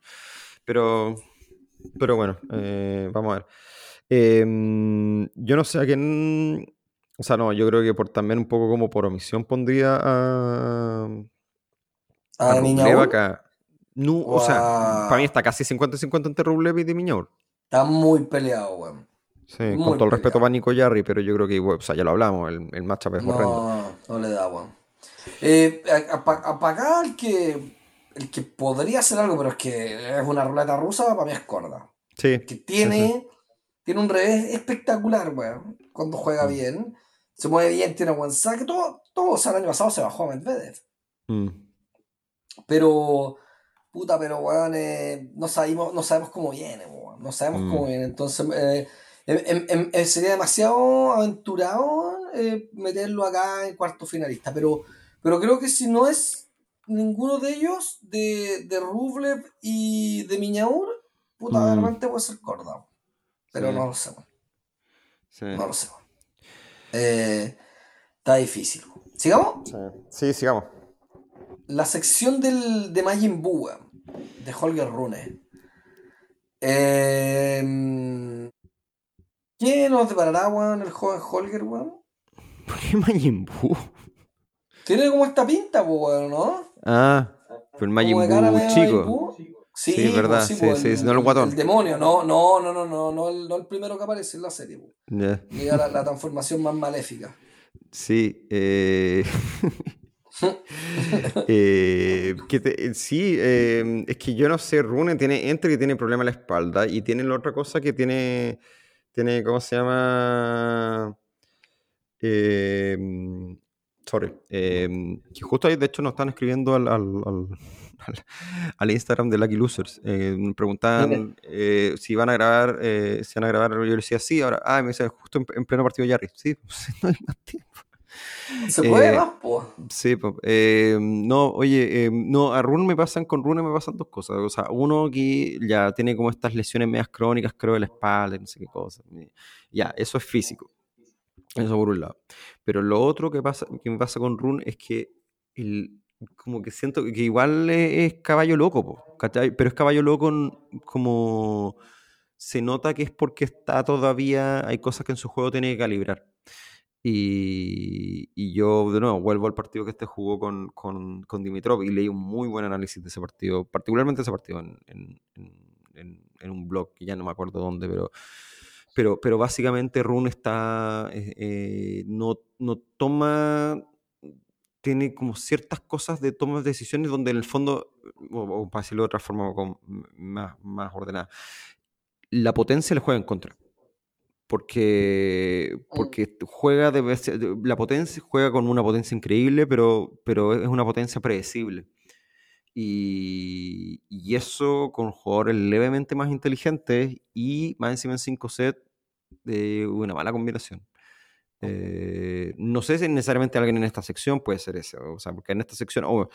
Pero, pero bueno, eh, vamos a ver. Em, yo no sé a quién, o sea, no, yo creo que por también un poco como por omisión pondría a, A a Rublev acá. No, o sea, a- para mí está casi 50-50 entre Rublev y Dimiñor. está muy peleado, weón. Sí, Muy con todo el respeto para Nico Jarry, pero yo creo que, o sea, ya lo hablamos, el, el matchup es horrendo. No, no le da, weón. Eh, para el que, el que podría hacer algo, pero es que es una ruleta rusa, para mí es Corda. Sí, Que tiene, sí. tiene un revés espectacular, weón. Cuando juega Mm. bien. Se mueve bien, tiene buen saque. Todo, todo o sea, el año pasado se bajó a Medvedev. Mm, Pero, puta, pero weón, eh, no, sabemos, no sabemos cómo viene, weón. No sabemos Mm. cómo viene. Entonces, eh, em- em- em- eh, sería demasiado aventurado eh, meterlo acá en cuarto finalista. Pero, pero creo que si no es ninguno de ellos, de, de Rublev y de Miñaur, puta, Mm. realmente puede ser Corda. Pero Sí. no lo sé, sí, No lo sé, weón. Eh, está difícil. ¿Sigamos? sí. Sí, sigamos. La sección del, de Majin Buu, weón, de Holger Rune. Eh, ¿Qué nos deparará, weón, el joven Holger, weón? ¿Por qué Majin Buu? Tiene como esta pinta, weón, ¿no? Ah, fue el Majin Buu medio Majin chico. Buu. Sí, Sí, pues, verdad, sí, pues, sí, no el guatón. El demonio, no, no, no, no, no, no, el, no el primero que aparece en la serie, pues. Ya, Llega la, la transformación más maléfica. Sí, eh... eh, que te- sí, eh, es que yo no sé, Rune tiene, entre que tiene problema en la espalda y tiene la otra cosa que tiene, tiene, ¿cómo se llama? Eh, sorry, eh, que justo ahí de hecho nos están escribiendo al, al, al- al- Instagram de Lucky Losers, eh, me preguntaban eh, si van a grabar, eh, si van a grabar, yo decía sí, ahora, ah, me dice justo en, en pleno partido de Jarry, sí, pues, no hay más tiempo. Se puede Eh, más, pues. Sí, po. Eh, no, oye, eh, no, a Rune me pasan, con Rune me pasan dos cosas. O sea, uno que ya tiene como estas lesiones medias crónicas, creo, de la espalda, no sé qué cosa. Ya, eso es físico. Eso por un lado. Pero lo otro que pasa, que me pasa con Rune es que el, como que siento que igual es, caballo loco, po. Pero es caballo loco como se nota que es porque está todavía, hay cosas que en su juego tiene que calibrar. Y, y yo, de nuevo, vuelvo al partido que este jugó con, con, con Dimitrov y leí un muy buen análisis de ese partido, particularmente ese partido en, en, en, en un blog que ya no me acuerdo dónde, pero, pero, pero básicamente Rune está, eh, eh, no, no toma tiene como ciertas cosas de toma de decisiones donde en el fondo, o, o para decirlo de otra forma más, más ordenada, la potencia le juega en contra. Porque, Mm. porque juega de- la potencia juega con una potencia increíble, pero, pero es una potencia predecible. Y, y eso con jugadores levemente más inteligentes y más encima en 5 sets, eh, una mala combinación. Eh, no sé si necesariamente alguien en esta sección puede ser ese, o sea, porque en esta sección, oh,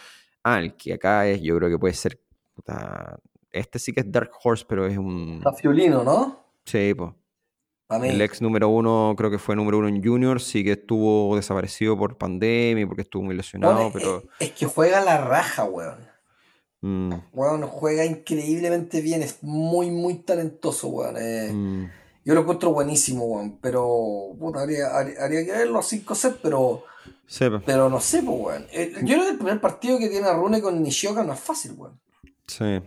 ah, el que acá es, yo creo que puede ser, puta, este sí que es Dark Horse, pero es un, Está Fiolino, ¿no? sí, mí. el ex número uno, creo que fue número uno en Junior, sí que estuvo desaparecido por pandemia, porque estuvo muy lesionado, es, pero es que juega la raja, weón. Mm, Weón, juega increíblemente bien, es muy, muy talentoso, weón. eh. mm, Yo lo encuentro buenísimo, weón. Pero, puta, haría, haría, haría que ver los 5 sets, pero, po, pero no sé, pues, weón. Eh, Yo creo que el primer partido que tiene Rune con Nishioka no es fácil, weón. sí.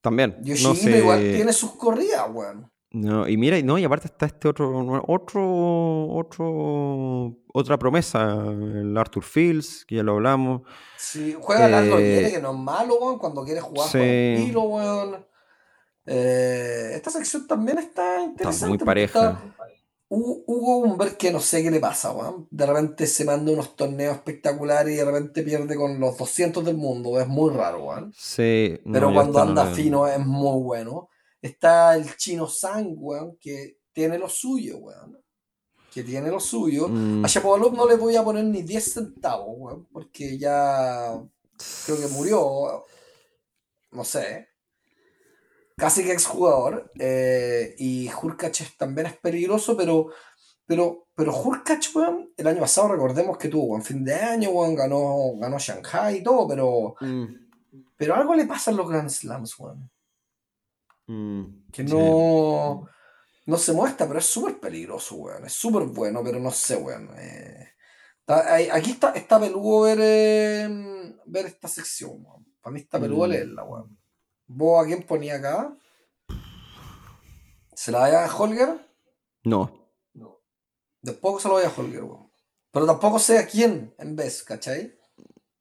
También, no Yoshihime igual tiene sus corridas, weón. No, y mira, y no, y aparte está este otro, otro, otro, otra promesa, el Arthur Fields, que ya lo hablamos. Sí, juega Eh, Viere, que no es malo, weón. Cuando quiere jugar, sí. juega estilo, weón. Eh, esta sección también está Está interesante. muy porque pareja. está- Hugo Humbert, que no sé qué le pasa, weón. De repente se manda unos torneos espectaculares y de repente pierde con los 200 del mundo. Es muy raro, weón. Sí, no, Pero cuando no anda fino es muy bueno. Está el chino Sang, weón, que tiene lo suyo, weón. Que tiene lo suyo. Mm, A Shapovalov no le voy a poner ni 10 centavos, weón, porque ya creo que murió. No sé. Casi que exjugador. eh, y Hurkacz también es peligroso, pero. Pero, pero Hurkacz, weón, el año pasado recordemos que tuvo buen fin de año, weón, ganó, ganó Shanghai y todo, pero. mm, Pero algo le pasa en los Grand Slams, weón. Mm, Que sí. no, no se muestra, pero es súper peligroso, weón. Es súper bueno, pero no sé, weón. eh. Está- aquí está, está peludo ver, eh, ver esta sección, weón. Para mí está peludo Mm. leerla, weón. ¿Vos a quién ponía acá? ¿Se la vaya a Holger? No, No. Tampoco se lo vaya a Holger, weón. Pero tampoco sé a quién en vez, ¿cachai?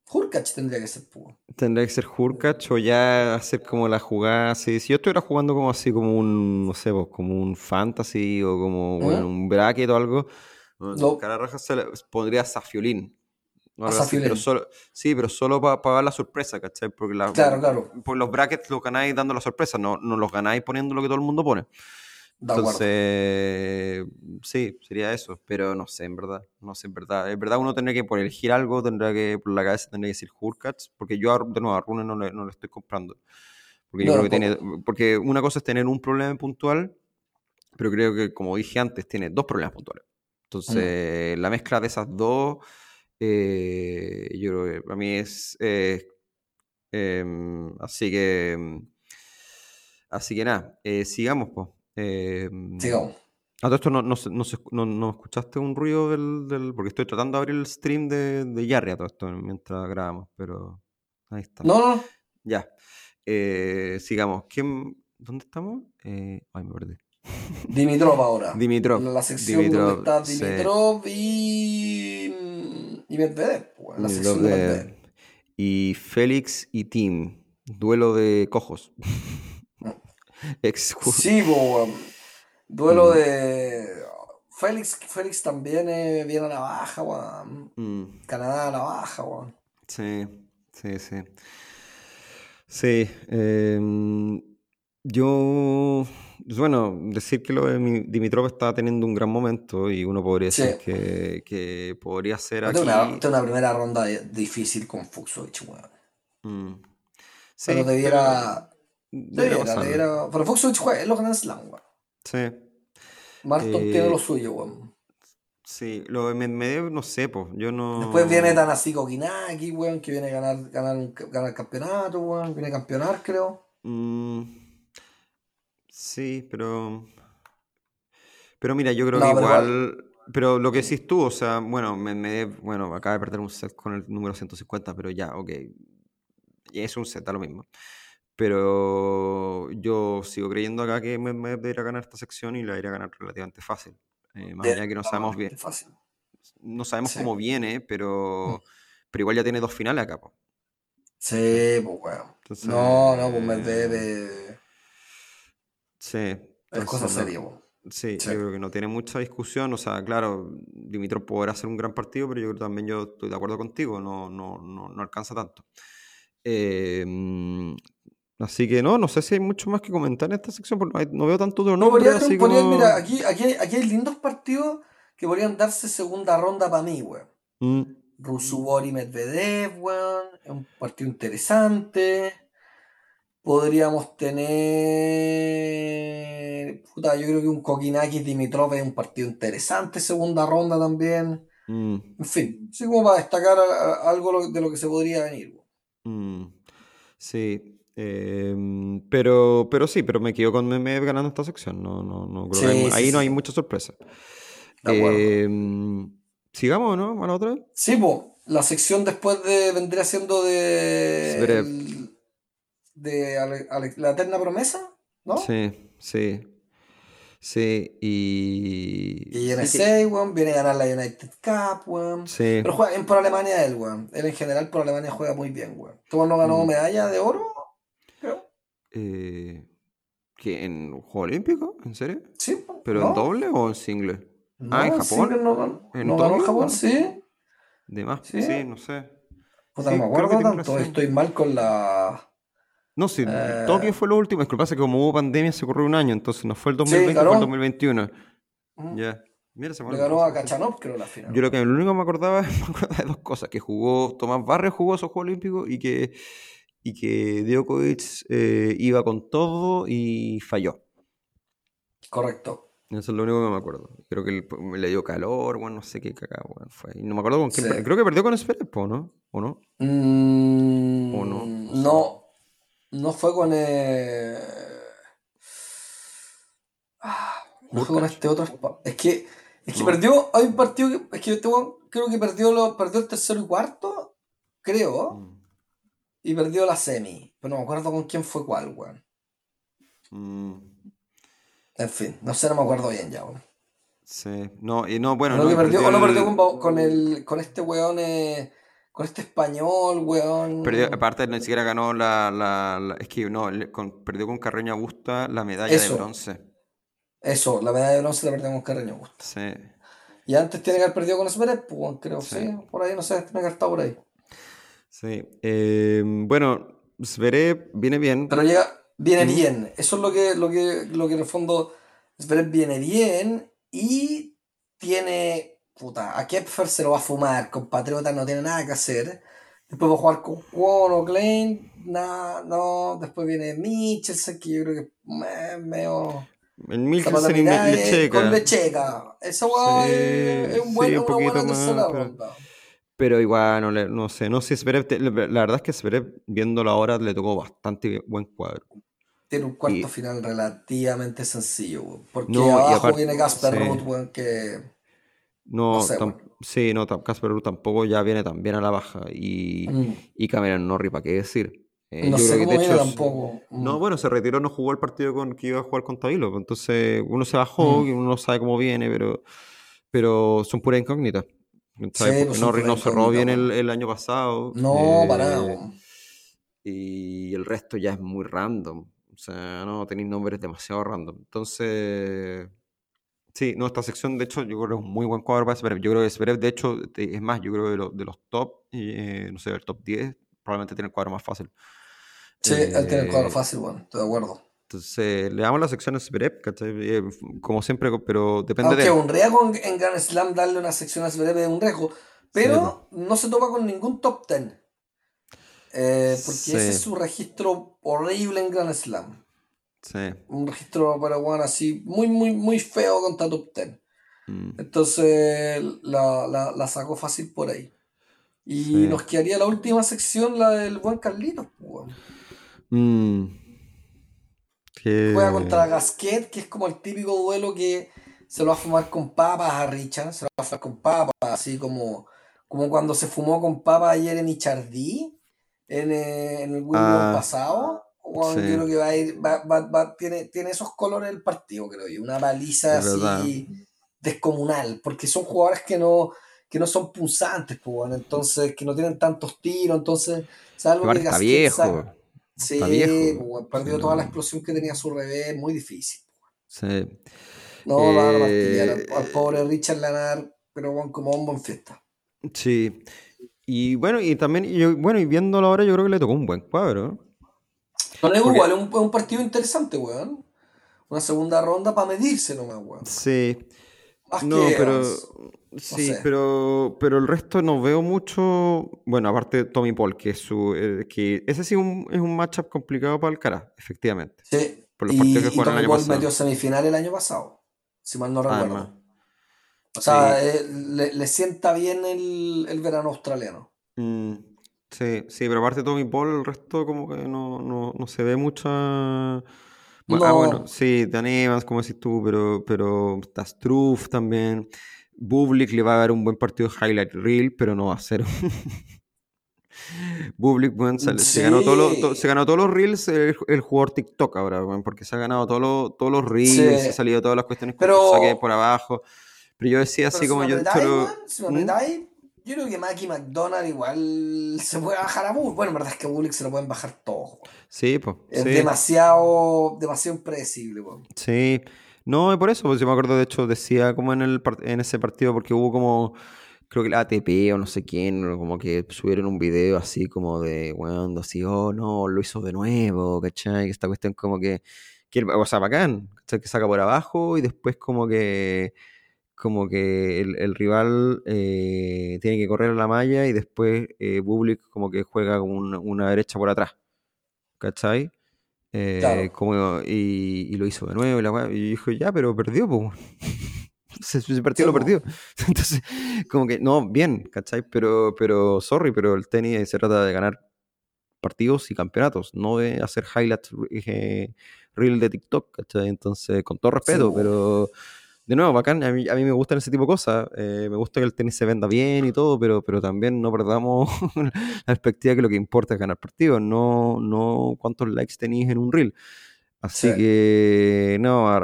Hurkacz tendría que ser, pues, weón. tendría que ser Hurkacz o ya hacer como la jugada así. Si yo estuviera jugando como así, como un, no sé, pues, como un fantasy o como bueno, ¿Mm? un bracket o algo, bueno, No. cara raja se le pondría a Safiolín. o A algo así, pero solo, sí, pero solo para dar la sorpresa, ¿cachai? Porque la, Claro, claro. por los brackets los ganáis dando la sorpresa, no, no los ganáis poniendo lo que todo el mundo pone. De. Entonces, sí, sería eso, pero no sé, en verdad, no sé, en verdad. En verdad uno tendría que, por elegir algo, tendría que, por la cabeza tendría que decir Hurkacz, porque yo, a- de nuevo, a Rune no le, no le estoy comprando. Porque yo No, creo que tiene, porque una cosa es tener un problema puntual, pero creo que, como dije antes, tiene dos problemas puntuales. Entonces, la mezcla de esas dos, eh, yo creo que para mí es... eh, em, así que... em, Así que nada, eh, sigamos, pues. Sigamos. A todo esto no, no, no, no- escuchaste un ruido del, del- Porque estoy tratando de abrir el stream de, de Yarry a todo esto mientras grabamos, pero ahí está. No, no, Ya. Eh, sigamos. ¿Quién, ¿Dónde estamos? Eh, ay, me perdí. Dimitrov ahora. Dimitrov. La sección Dimitrov, donde está sí. Dimitrov y. y Medvedev. pues, La Dimitrov sección de- Medvedev. Y Félix y Tim. Duelo de cojos. Ex Sí, weón. Duelo Mm. de. Félix, Félix también eh, viene a la baja, weón. Mm, Canadá a la baja, weón. sí, sí, sí. Sí. em, yo. Bueno, decir que lo de Mi- Dimitrov está teniendo un gran momento y uno podría Sí. decir que, que podría ser aquí. es una, una primera ronda difícil con Fuxovich, weón. Mm. Sí, Pero debiera. pero debiera. Pero juega en los Grand Slam, weón. Sí. Marton Eh, tiene lo suyo, weón. Sí, lo de Medvedev no sé, pues, yo no... Después viene Tanasi Kokinaki, weón, que viene a ganar, ganar, ganar el campeonato, weón. Viene a campeonar, creo. Mm, sí, pero... Pero mira, yo creo No, que pero igual... pero lo que decís tú, o sea, bueno, me, me- bueno, acaba de perder un set con el número 150, pero ya, ok. Y es un set, da lo mismo. Pero yo sigo creyendo acá que me, me irá a ganar esta sección y la irá a ganar relativamente fácil. Eh, más allá que no sabemos bien, Fácil. no sabemos Sí. cómo viene, pero, pero igual ya tiene dos finales acá, po. Sí, pues weón. Entonces, No, no, pues Medvedev eh, Sí. es cosa no- seria, weón. Sí, Sí. yo creo que no tiene mucha discusión. O sea, claro, Dimitrov podrá hacer un gran partido, pero yo creo que también yo estoy de acuerdo contigo, no, no, no, no alcanza tanto. Eh, así que no, no sé si hay mucho más que comentar en esta sección, porque no, no veo tanto otro No, nombre, podría- así podría- como... mira, aquí, aquí, hay- aquí hay lindos partidos que podrían darse segunda ronda para mí, weón. Mm, Rusubori Medvedev, weón. Es un partido interesante. Podríamos tener. Puta, yo creo que un Kokinakis Dimitrov es un partido interesante, segunda ronda también. mm, En fin, así como para destacar algo de lo que se podría venir, weón. mm, sí. Eh, pero, pero sí, pero me quedo con Meme ganando esta sección. No, no, no creo que hay- Sí, sí, ahí no hay mucha sorpresa. Eh, sigamos, ¿no? A la otra. Sí, pues, la sección después de vendría siendo de. El- de Ale- Ale- la eterna promesa, ¿no? Sí, sí. Sí, y. Y viene sí, que- 6, weón, viene a ganar la United Cup, weón. sí. Pero juega bien por Alemania él, weón. Él en general por Alemania juega muy bien, weón. Weón no ganó Mm. medalla de oro. Eh, ¿qué? ¿En Juego Olímpico? ¿En serio? Sí, ¿Pero ¿no? en doble o en single? No, Ah, ¿en Japón? single No, ¿En no ganó? Japón, sí. De más, ¿Sí? sí, no sé. Puta, Sí, no me acuerdo tanto. Estoy mal con la. No, sí, Eh. Tokio fue lo último. Es que lo que pasa es que como hubo pandemia se corrió un año, entonces no fue el 2020, ganó. fue el 2021. Mm, Ya. Mira, se me Le olvidó ganó a. Kachanov, creo, la final. Yo lo que lo único que me acordaba, me acordaba de dos cosas, que jugó Tomás Barrio jugó esos Juegos Olímpicos y que, y que Djokovic eh, iba con todo y falló. Correcto. Eso es lo único que me acuerdo. Creo que el- le dio calor, bueno, no sé qué cagado weón, fue. No me acuerdo con quién. Sí. Creo que perdió con Zverev, ¿no? ¿O no? Mm, ¿O no? No, no fue con. eh, ah, no fue con este otro. Es que, es que No. perdió. Hay un partido que. Es que este weón creo que perdió, lo, perdió el tercero y cuarto, creo, Mm. Y perdió la semi. Pero no me acuerdo con quién fue cuál, weón. Mm, En fin, no sé, no me acuerdo bien ya, weón. sí. No, y no, bueno, no, que perdió, no con, el, con este weón, eh, con este español, weón. perdió- aparte, ni siquiera ganó la. la- la- es que no, con- perdió con Carreño Augusta la medalla Eso. de bronce. Eso, la medalla de bronce la perdió con Carreño Augusto. Sí. Y antes tiene que haber perdido con Zverev, pues, creo, Sí. sí. Por ahí, no sé, tiene que haber estado por ahí. Sí. Eh, bueno, Zverev viene bien. Pero llega, viene bien. Eso es lo que, lo que, lo que en el fondo Zverev viene bien y tiene, puta, a Kepfer se lo va a fumar, compatriota no tiene nada que hacer. Después va a jugar con Kwon o Klein, nada, no. Después viene Michelsen, que yo creo que es medio... El Milkelsen y Mirá, eh, Lecheca. Con Lecheca. Esa Sí, es, un buen, sí, un una buena más, tercera pero- ronda. Pero igual, no, le- no sé, no sé, Zverev, la verdad es que Zverev, viéndolo ahora, le tocó bastante buen cuadro. Tiene un cuarto Y- final relativamente sencillo, weón. Porque No, abajo aparte- viene Casper sí. Ruud, weón, que. No, No sé, bueno. sí, no, Casper Ruud tampoco ya viene tan bien a la baja. Y, mm, y Cameron Norrie, ¿para qué decir? Eh, no yo sé creo que cómo de hecho, tampoco. mm. No, bueno, se retiró, no jugó el partido con que iba a jugar con Tabilo. Entonces, uno se bajó, Mm. y uno no sabe cómo viene, pero, pero son puras incógnitas. Pues Norris no puras cerró bien el, el año pasado. No, eh, para nada, y el resto ya es muy random. O sea, no tenéis nombres demasiado random. Entonces, sí, no, esta sección, de hecho, yo creo que es un muy buen cuadro para Zverev. Yo creo que Zverev, de hecho, es más, yo creo que de, los- de los top, eh, no sé, el top 10, probablemente tiene el cuadro más fácil. Sí, él tiene el cuadro Eh, fácil, weón. Estoy de acuerdo. Entonces, le damos la sección a Zverev, ¿cachai? Eh, como siempre, pero depende Aunque de él. un riesgo en, en Grand Slam darle una sección a Zverev es un riesgo. Pero no se topa con ningún top 10. Eh, porque Sí. ese es su registro horrible en Grand Slam. Sí. Un registro para weón así muy, muy, muy feo contra top 10. mm, Entonces la, la, la sacó fácil por ahí. Y Sí. nos quedaría la última sección, la del buen Carlitos. mm. Juega contra Gasquet, que es como el típico duelo que se lo va a fumar con papas a Richard, se lo va a fumar con papas, así como, como cuando se fumó con papas ayer en Chardí, en, eh, en el Wimbledon Ah, pasado. Bueno, sí. Yo creo que va a ir, va, va- va- tiene, tiene esos colores el partido, creo yo, una baliza así descomunal, porque son jugadores que no, que no son punzantes, pues, bueno, entonces, que no tienen tantos tiros, entonces, salvo que Gasquet viejo. saca- Sí, pues, bueno, perdió toda la explosión que tenía a su revés, muy difícil. Sí. No, lo van a Eh, martillar al, al pobre Richard Lanar, pero bueno, como bombo en fiesta. Sí. Y bueno, y también, y yo, bueno, y viéndolo ahora, yo creo que le tocó un buen cuadro. No es igual, es un, es un partido interesante, weón. Una segunda ronda para medirse nomás, weón. Sí. Más No, que pero. Sí, sé. pero, pero el resto no veo mucho. Bueno, aparte de Tommy Paul, que es su. eh, que ese sí es un, es un matchup complicado para Alcaraz, efectivamente. Sí. por los y, partidos que y jugaron el Tommy año Paul pasado. metió semifinal el año pasado, si mal no recuerdo. O sea, eh, le, le sienta bien el, el verano australiano. Mm, sí, sí, pero aparte de Tommy Paul, el resto como que no, no, no se ve mucha. Bueno, ah, No. bueno, sí, Dan Evans, como decís tú, pero, pero está Struff también. Bublik le va a dar un buen partido de highlight reel, pero no va a ser. Bublik, weón, se, se ganó todos los, to- Sí. se ganó todos los reels el, el jugador TikTok ahora, porque se ha ganado todos los, todos los reels, Sí. se ha salido todas las cuestiones Pero- su saque por abajo. Pero yo decía así como yo me esto yo creo que Mackie McDonald igual se puede bajar a Bullock. Bueno, en verdad es que a Bullock se lo pueden bajar todos. weón. Sí, pues. Es sí. demasiado, demasiado impredecible, weón. Sí, no, y por eso, pues yo me acuerdo, de hecho, decía como en, el, en ese partido, porque hubo como, creo que la ATP o no sé quién, como que subieron un video así como de, bueno, así, oh, no, lo hizo de nuevo, ¿cachai? Esta cuestión como que, que o sea, bacán, ¿cachai? Que saca por abajo y después como que, como que el, el rival eh, tiene que correr a la malla y después eh, Bublik como que juega con una, una derecha por atrás, ¿cachai? Eh, Claro. como, y, y lo hizo de nuevo. Y, la y dijo, ya, pero perdió, pues. Ese partido Sí, lo perdió. Entonces, como que, no, bien, ¿cachai? Pero, pero, sorry, pero el tenis se trata de ganar partidos y campeonatos, no de hacer highlights eh, reel de TikTok, ¿cachai? Entonces, con todo respeto, po. pero de nuevo, bacán, a mí, a mí me gustan ese tipo de cosas, eh, me gusta que el tenis se venda bien y todo, pero, pero también no perdamos la perspectiva que lo que importa es ganar partidos, no, no cuántos likes tenéis en un reel. Así Sí. que no, a,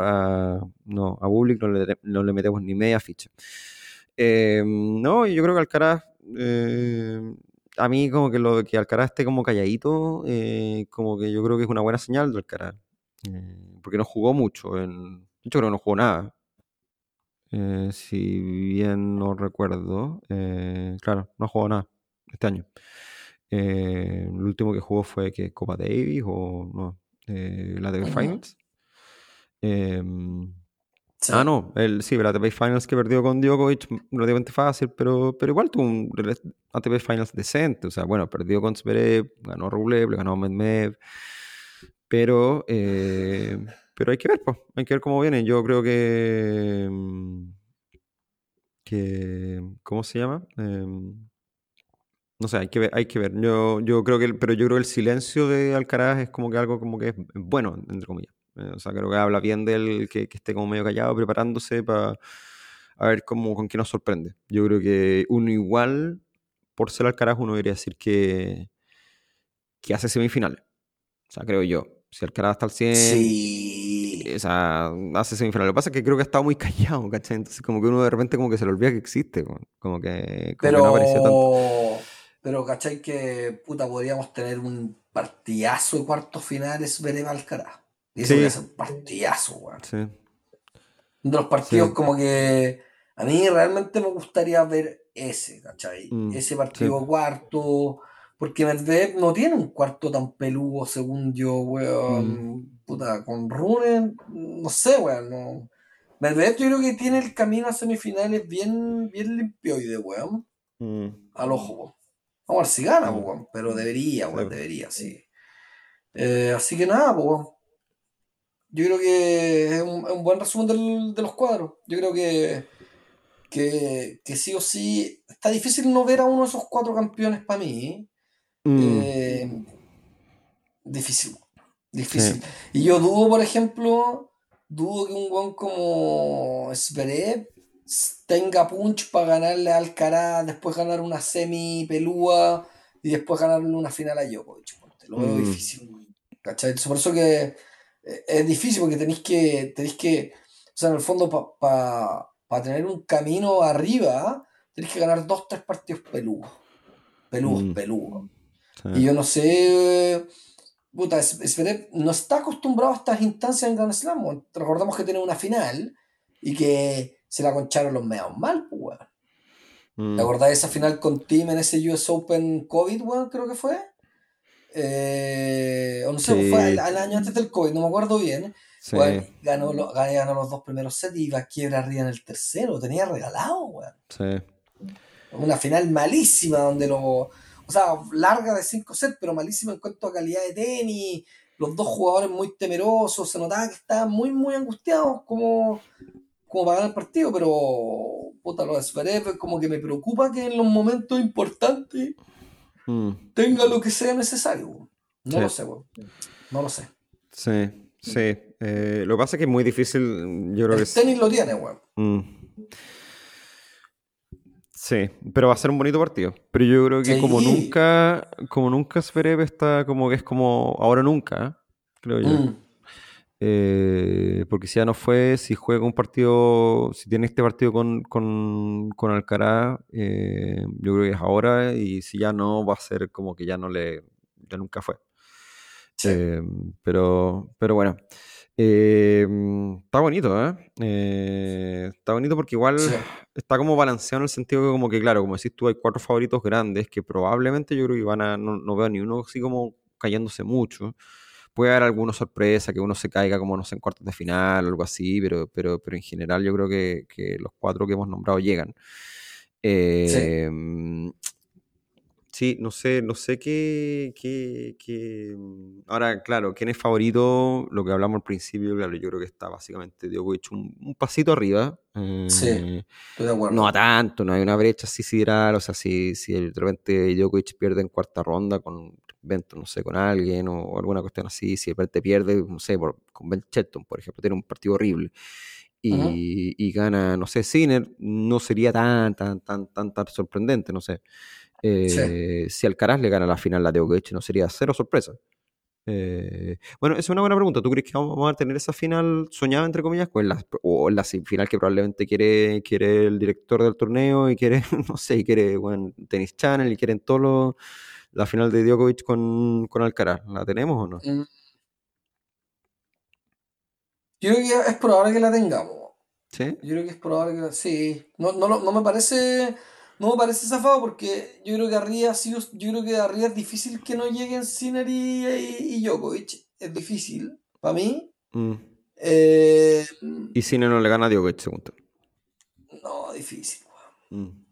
a- no, a Public no le, no le metemos ni media ficha. Eh, no, yo creo que Alcaraz, eh, a mí como que lo que Alcaraz esté como calladito, eh, como que yo creo que es una buena señal de Alcaraz. Eh, porque no jugó mucho, en, yo creo que no jugó nada. Eh, si bien no recuerdo, eh, claro, no jugó nada este año. Eh, el último que jugó fue que Copa Davis o no, eh, la Ujú. Finals. Em, Sí. Ah, no, el, sí, la ATP Finals que perdió con Djokovic, m- relativamente fácil, pero, pero igual tuvo un ATP Finals decente. O sea, bueno, perdió con Zverev, ganó Rublev, le ganó Medvedev, pero, eh, pero hay que ver, pues, hay que ver cómo viene. Yo creo que, mm, que ¿cómo se llama? Em, no sé, hay que ver, hay que ver. Yo, yo creo que, pero yo creo que el silencio de Alcaraz es como que algo como que es bueno, entre comillas. Eh, o sea, creo que habla bien de él, que, que esté como medio callado, preparándose para a ver cómo, con qué nos sorprende. Yo creo que uno igual, por ser Alcaraz, uno debería decir que, que hace semifinales. O sea, creo yo. Si Alcaraz está al 100, Sí. o sea, hace semifinales. Lo que pasa es que creo que ha estado muy callado, ¿cachai? Entonces como que uno de repente como que se le olvida que existe, como que, como que no apareció tanto. Pero, pero ¿cachai que puta podríamos tener un partidazo de cuartos finales Zverev Alcaraz? Y eso Sí. ser un partidazo, weón. Sí. De los partidos Sí. como que a mí realmente me gustaría ver ese, ¿cachai? Mm, ese partido cuarto, porque Medvedev no tiene un cuarto tan peludo, según yo, weón. Mm. Puta, con Runen, no sé, weón. No. Medvedev yo creo que tiene el camino a semifinales bien, bien limpio y de weón, Mm. al ojo, weón. Vamos a ver si gana, Mm. weón, pero debería, weón, Sí. debería, sí. Eh, así que nada, weón. Yo creo que es un, es un buen resumen del- de los cuadros. Yo creo que, que, que sí o sí está difícil no ver a uno de esos cuatro campeones para mí. Mm. Eh, difícil, difícil. Y yo dudo, por ejemplo, dudo que un weón como Zverev tenga punch para ganarle a Alcaraz, después ganar una semi pelúa y después ganarle una final a Djokovic. Lo veo Mm. difícil. ¿Cachai? Por eso que eh, es difícil porque tenéis que, tenéis que, o sea, en el fondo para tener un camino arriba, tenéis que ganar dos, tres partidos pelúos. Pelúos, Mm. Sí. Y yo no sé, puta, Es- Zverev no está acostumbrado a estas instancias en Grand Slam. Recordamos que tiene una final y que se la concharon los meados mal, pues, weón. Mm. ¿Te acordás de esa final con Team en ese US Open COVID, weón? Creo que fue. Eh, o no sé, Sí. fue el año antes del COVID, no me acuerdo bien. Sí. Weón, ganó, lo- ganó los dos primeros sets y iba a quiebra arriba en el tercero. Tenía regalado, weón. Sí. Una final malísima donde lo. O sea, larga de 5 sets, pero malísima en cuanto a calidad de tenis. Los dos jugadores muy temerosos. Se notaba que estaban muy, muy angustiados como, como para ganar el partido. Pero, puta, lo de Zverev como que me preocupa que en los momentos importantes Mm. tenga lo que sea necesario. No Sí. lo sé, weón. No lo sé. Sí, sí. Eh, lo que pasa es que es muy difícil, yo creo que El es... tenis lo tiene, weón. Mm. Sí, pero va a ser un bonito partido. Pero yo creo que como nunca, como nunca Zverev está como que es como ahora nunca, creo yo. Mm. Eh, porque si ya no fue, si juega un partido, si tiene este partido con, con, con Alcaraz, eh, yo creo que es ahora, y si ya no, va a ser como que ya no le, ya nunca fue. Sí. Eh, pero, pero bueno, Eh, está bonito, ¿eh? Eh, Está bonito porque igual Sí. está como balanceado en el sentido que como que, claro, como decís tú, hay cuatro favoritos grandes que probablemente yo creo que van a, no, no veo ni uno así como cayéndose mucho. Puede haber alguna sorpresa, que uno se caiga como, no sé, en cuartos de final o algo así, pero, pero, pero en general yo creo que, que los cuatro que hemos nombrado llegan. Eh, sí, no sé, no sé qué, qué, qué- Ahora, claro, quién es favorito, lo que hablamos al principio, claro, yo creo que está básicamente Djokovic un, un pasito arriba. Sí. eh, Estoy de acuerdo. no a tanto, no hay una brecha así sideral, o sea, si, si de repente Djokovic pierde en cuarta ronda con no sé, con alguien o alguna cuestión así, si de repente pierde, no sé, por, con Ben Shelton, por ejemplo, tiene un partido horrible y, y gana, no sé, Sinner, no sería tan, tan, tan, tan, tan sorprendente, no sé. Eh, Si Alcaraz le gana la final a Djokovic, no sería cero sorpresa. Eh, bueno, esa es una buena pregunta. ¿Tú crees que vamos a tener esa final soñada, entre comillas, o en la, o en la final que probablemente quiere, quiere el director del torneo y quiere, no sé, y quiere bueno, Tennis Channel y quieren todo lo- la final de Djokovic con, con Alcaraz? ¿La tenemos o no? Mm. Yo creo que es probable que la tengamos. ¿Sí? Yo creo que es probable que la... Sí. No, no, no me parece. No me parece zafado porque yo creo que arriba yo creo que arriba es difícil que no lleguen Sinner y, y, y Djokovic. Es difícil. Para mí. Mm. Eh, Y Sinner no le gana a Djokovic, según tú. no, difícil. weón. Mm.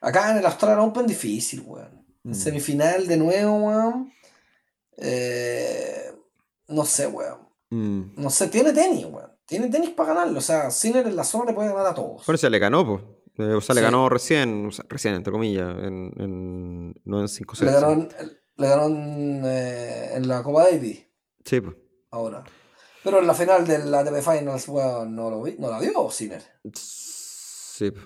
Acá en el Australian Open difícil, weón. Mm. En semifinal de nuevo, weón. Eh, no sé, weón. Mm. No sé, tiene tenis, weón. Tiene tenis para ganarlo. O sea, Sinner en la zona le puede ganar a todos. Bueno, se le ganó, pues. Eh, o sea, le Sí. ganó recién, o sea, recién, entre comillas, en, en, no en 5 Le en, le ganó en, eh, en la Copa Davis Sí, pues. ahora. Pero en la final de la ATP Finals, weón, no, lo vi, no la vio Sinner. Sí. po.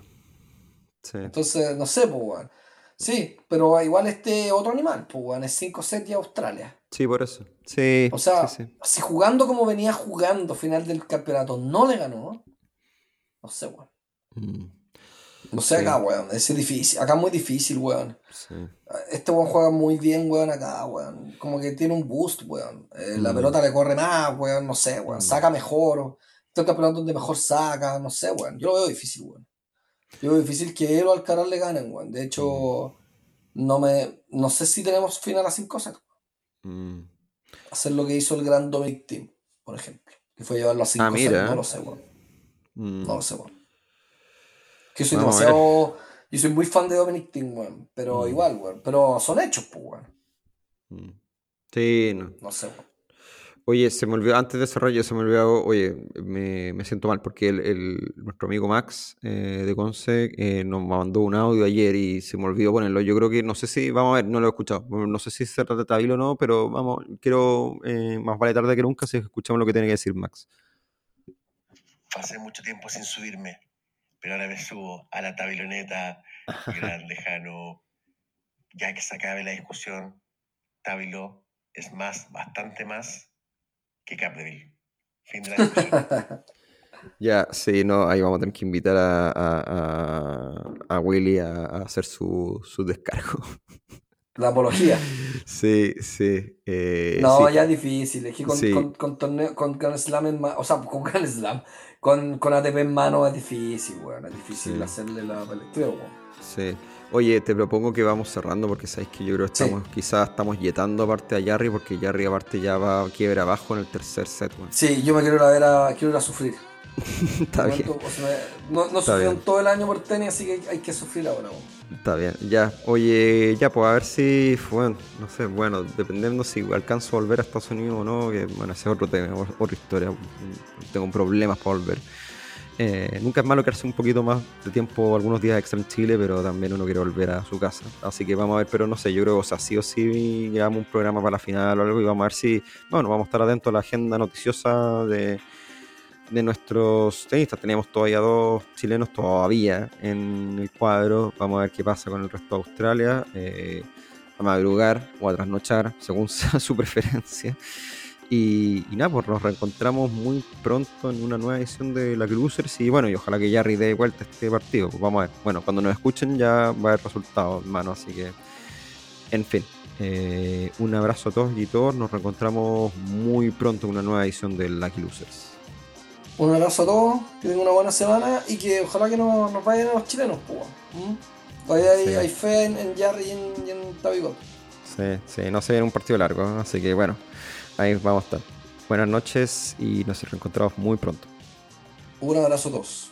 Sí. Entonces, no sé, pues, weón. Sí, pero igual este otro animal, pues, weón, es 5 sets y Australia. Sí, por eso. Sí. O sea, sí, sí. si jugando como venía jugando final del campeonato no le ganó, no sé, weón. Mm, No sé Sí. acá, weón. Es difícil. Acá es muy difícil, weón. sí. Este weón juega muy bien, weón, acá, weón. Como que tiene un boost, weón. Eh, La Mm. pelota le corre más, weón, no sé, weón. Mm. Saca mejor. Este campeonato donde mejor saca, no sé, weón. Yo lo veo difícil, weón. Yo veo difícil que él o Alcaraz le ganen, weón. De hecho, no me... No sé si tenemos final a 5 sets. Mm. Hacer lo que hizo el gran Dominic Team, por ejemplo. Que fue llevarlo a 5 Ah, sets. mira. No lo sé, weón. Mm. No lo sé, weón. Que yo soy Vamos demasiado... Yo soy muy fan de Dominic Team, weón. Pero Mm. igual, weón. Pero son hechos, pues, weón. Mm. Sí, no. No sé, weón. Oye, se me olvidó, antes de desarrollo, se me olvidó, oye, me, me siento mal porque el, el- nuestro amigo Max eh, de Conce eh, nos mandó un audio ayer y se me olvidó ponerlo. Yo creo que, no sé si, vamos a ver, no lo he escuchado, no sé si se trata de o no, pero vamos, quiero, eh, más vale tarde que nunca si escuchamos lo que tiene que decir Max. pasé mucho tiempo sin subirme, pero ahora me subo a la tabiloneta, gran, lejano, ya que se acabe la discusión, Tabilo es más, bastante más que Capdeville. Fin de la discusión. Ya, sí, no, ahí vamos a tener que invitar a, a, a, Willy a, a, hacer su, su descargo. La apología. Sí, sí. Eh, no, sí. ya es difícil. Es que con, Sí. con, con, torneo, con Grand Slam o sea, con Grand Slam, con, con ATP en mano es difícil, weón. Es difícil Sí. hacerle la lectura, weón. Sí. Oye, te propongo que vamos cerrando porque sabes que yo creo que Sí. estamos, quizás estamos yetando aparte a Jarry porque Jarry aparte ya va a quiebra abajo en el tercer set, weón. Sí, yo me quiero ir a ver a, quiero ir a sufrir. Está bien, momento, o sea, no no sufrieron todo el año por tenis, así que hay, que sufrir ahora, está bien. Ya, oye, ya, pues a ver si, bueno, no sé, bueno, dependiendo si alcanzo a volver a Estados Unidos o no, que bueno, ese es otro tema, otra historia. Tengo problemas para volver. Eh, nunca es malo quedarse un poquito más de tiempo, algunos días extra en Chile, pero también uno quiere volver a su casa. Así que vamos a ver, pero no sé, yo creo, o sea, sí o sí grabamos un programa para la final o algo y vamos a ver si, bueno, vamos a estar atentos a la agenda noticiosa de, de nuestros tenistas. Teníamos todavía dos chilenos todavía en el cuadro. Vamos a ver qué pasa con el resto de Australia. eh, a madrugar o a trasnochar, según sea su preferencia. Y, nada, pues nos reencontramos muy pronto en una nueva edición de la Cruisers. Y bueno, y ojalá que Jarry dé vuelta este partido. Pues vamos a ver. Bueno, cuando nos escuchen ya va a haber resultados, hermano. Así que, en fin. eh, un abrazo a todos y todos. Nos reencontramos muy pronto en una nueva edición de Lucky Losers. Un abrazo a todos, que tengan una buena semana y que ojalá que no, nos vayan a los chilenos, pues. ¿Mm? Todavía hay, Sí. hay fe en, en Jarry y en, y en. Sí, sí, no se viene un partido largo, ¿no? así que bueno, ahí vamos a estar. Buenas noches y nos reencontramos muy pronto. Un abrazo a todos.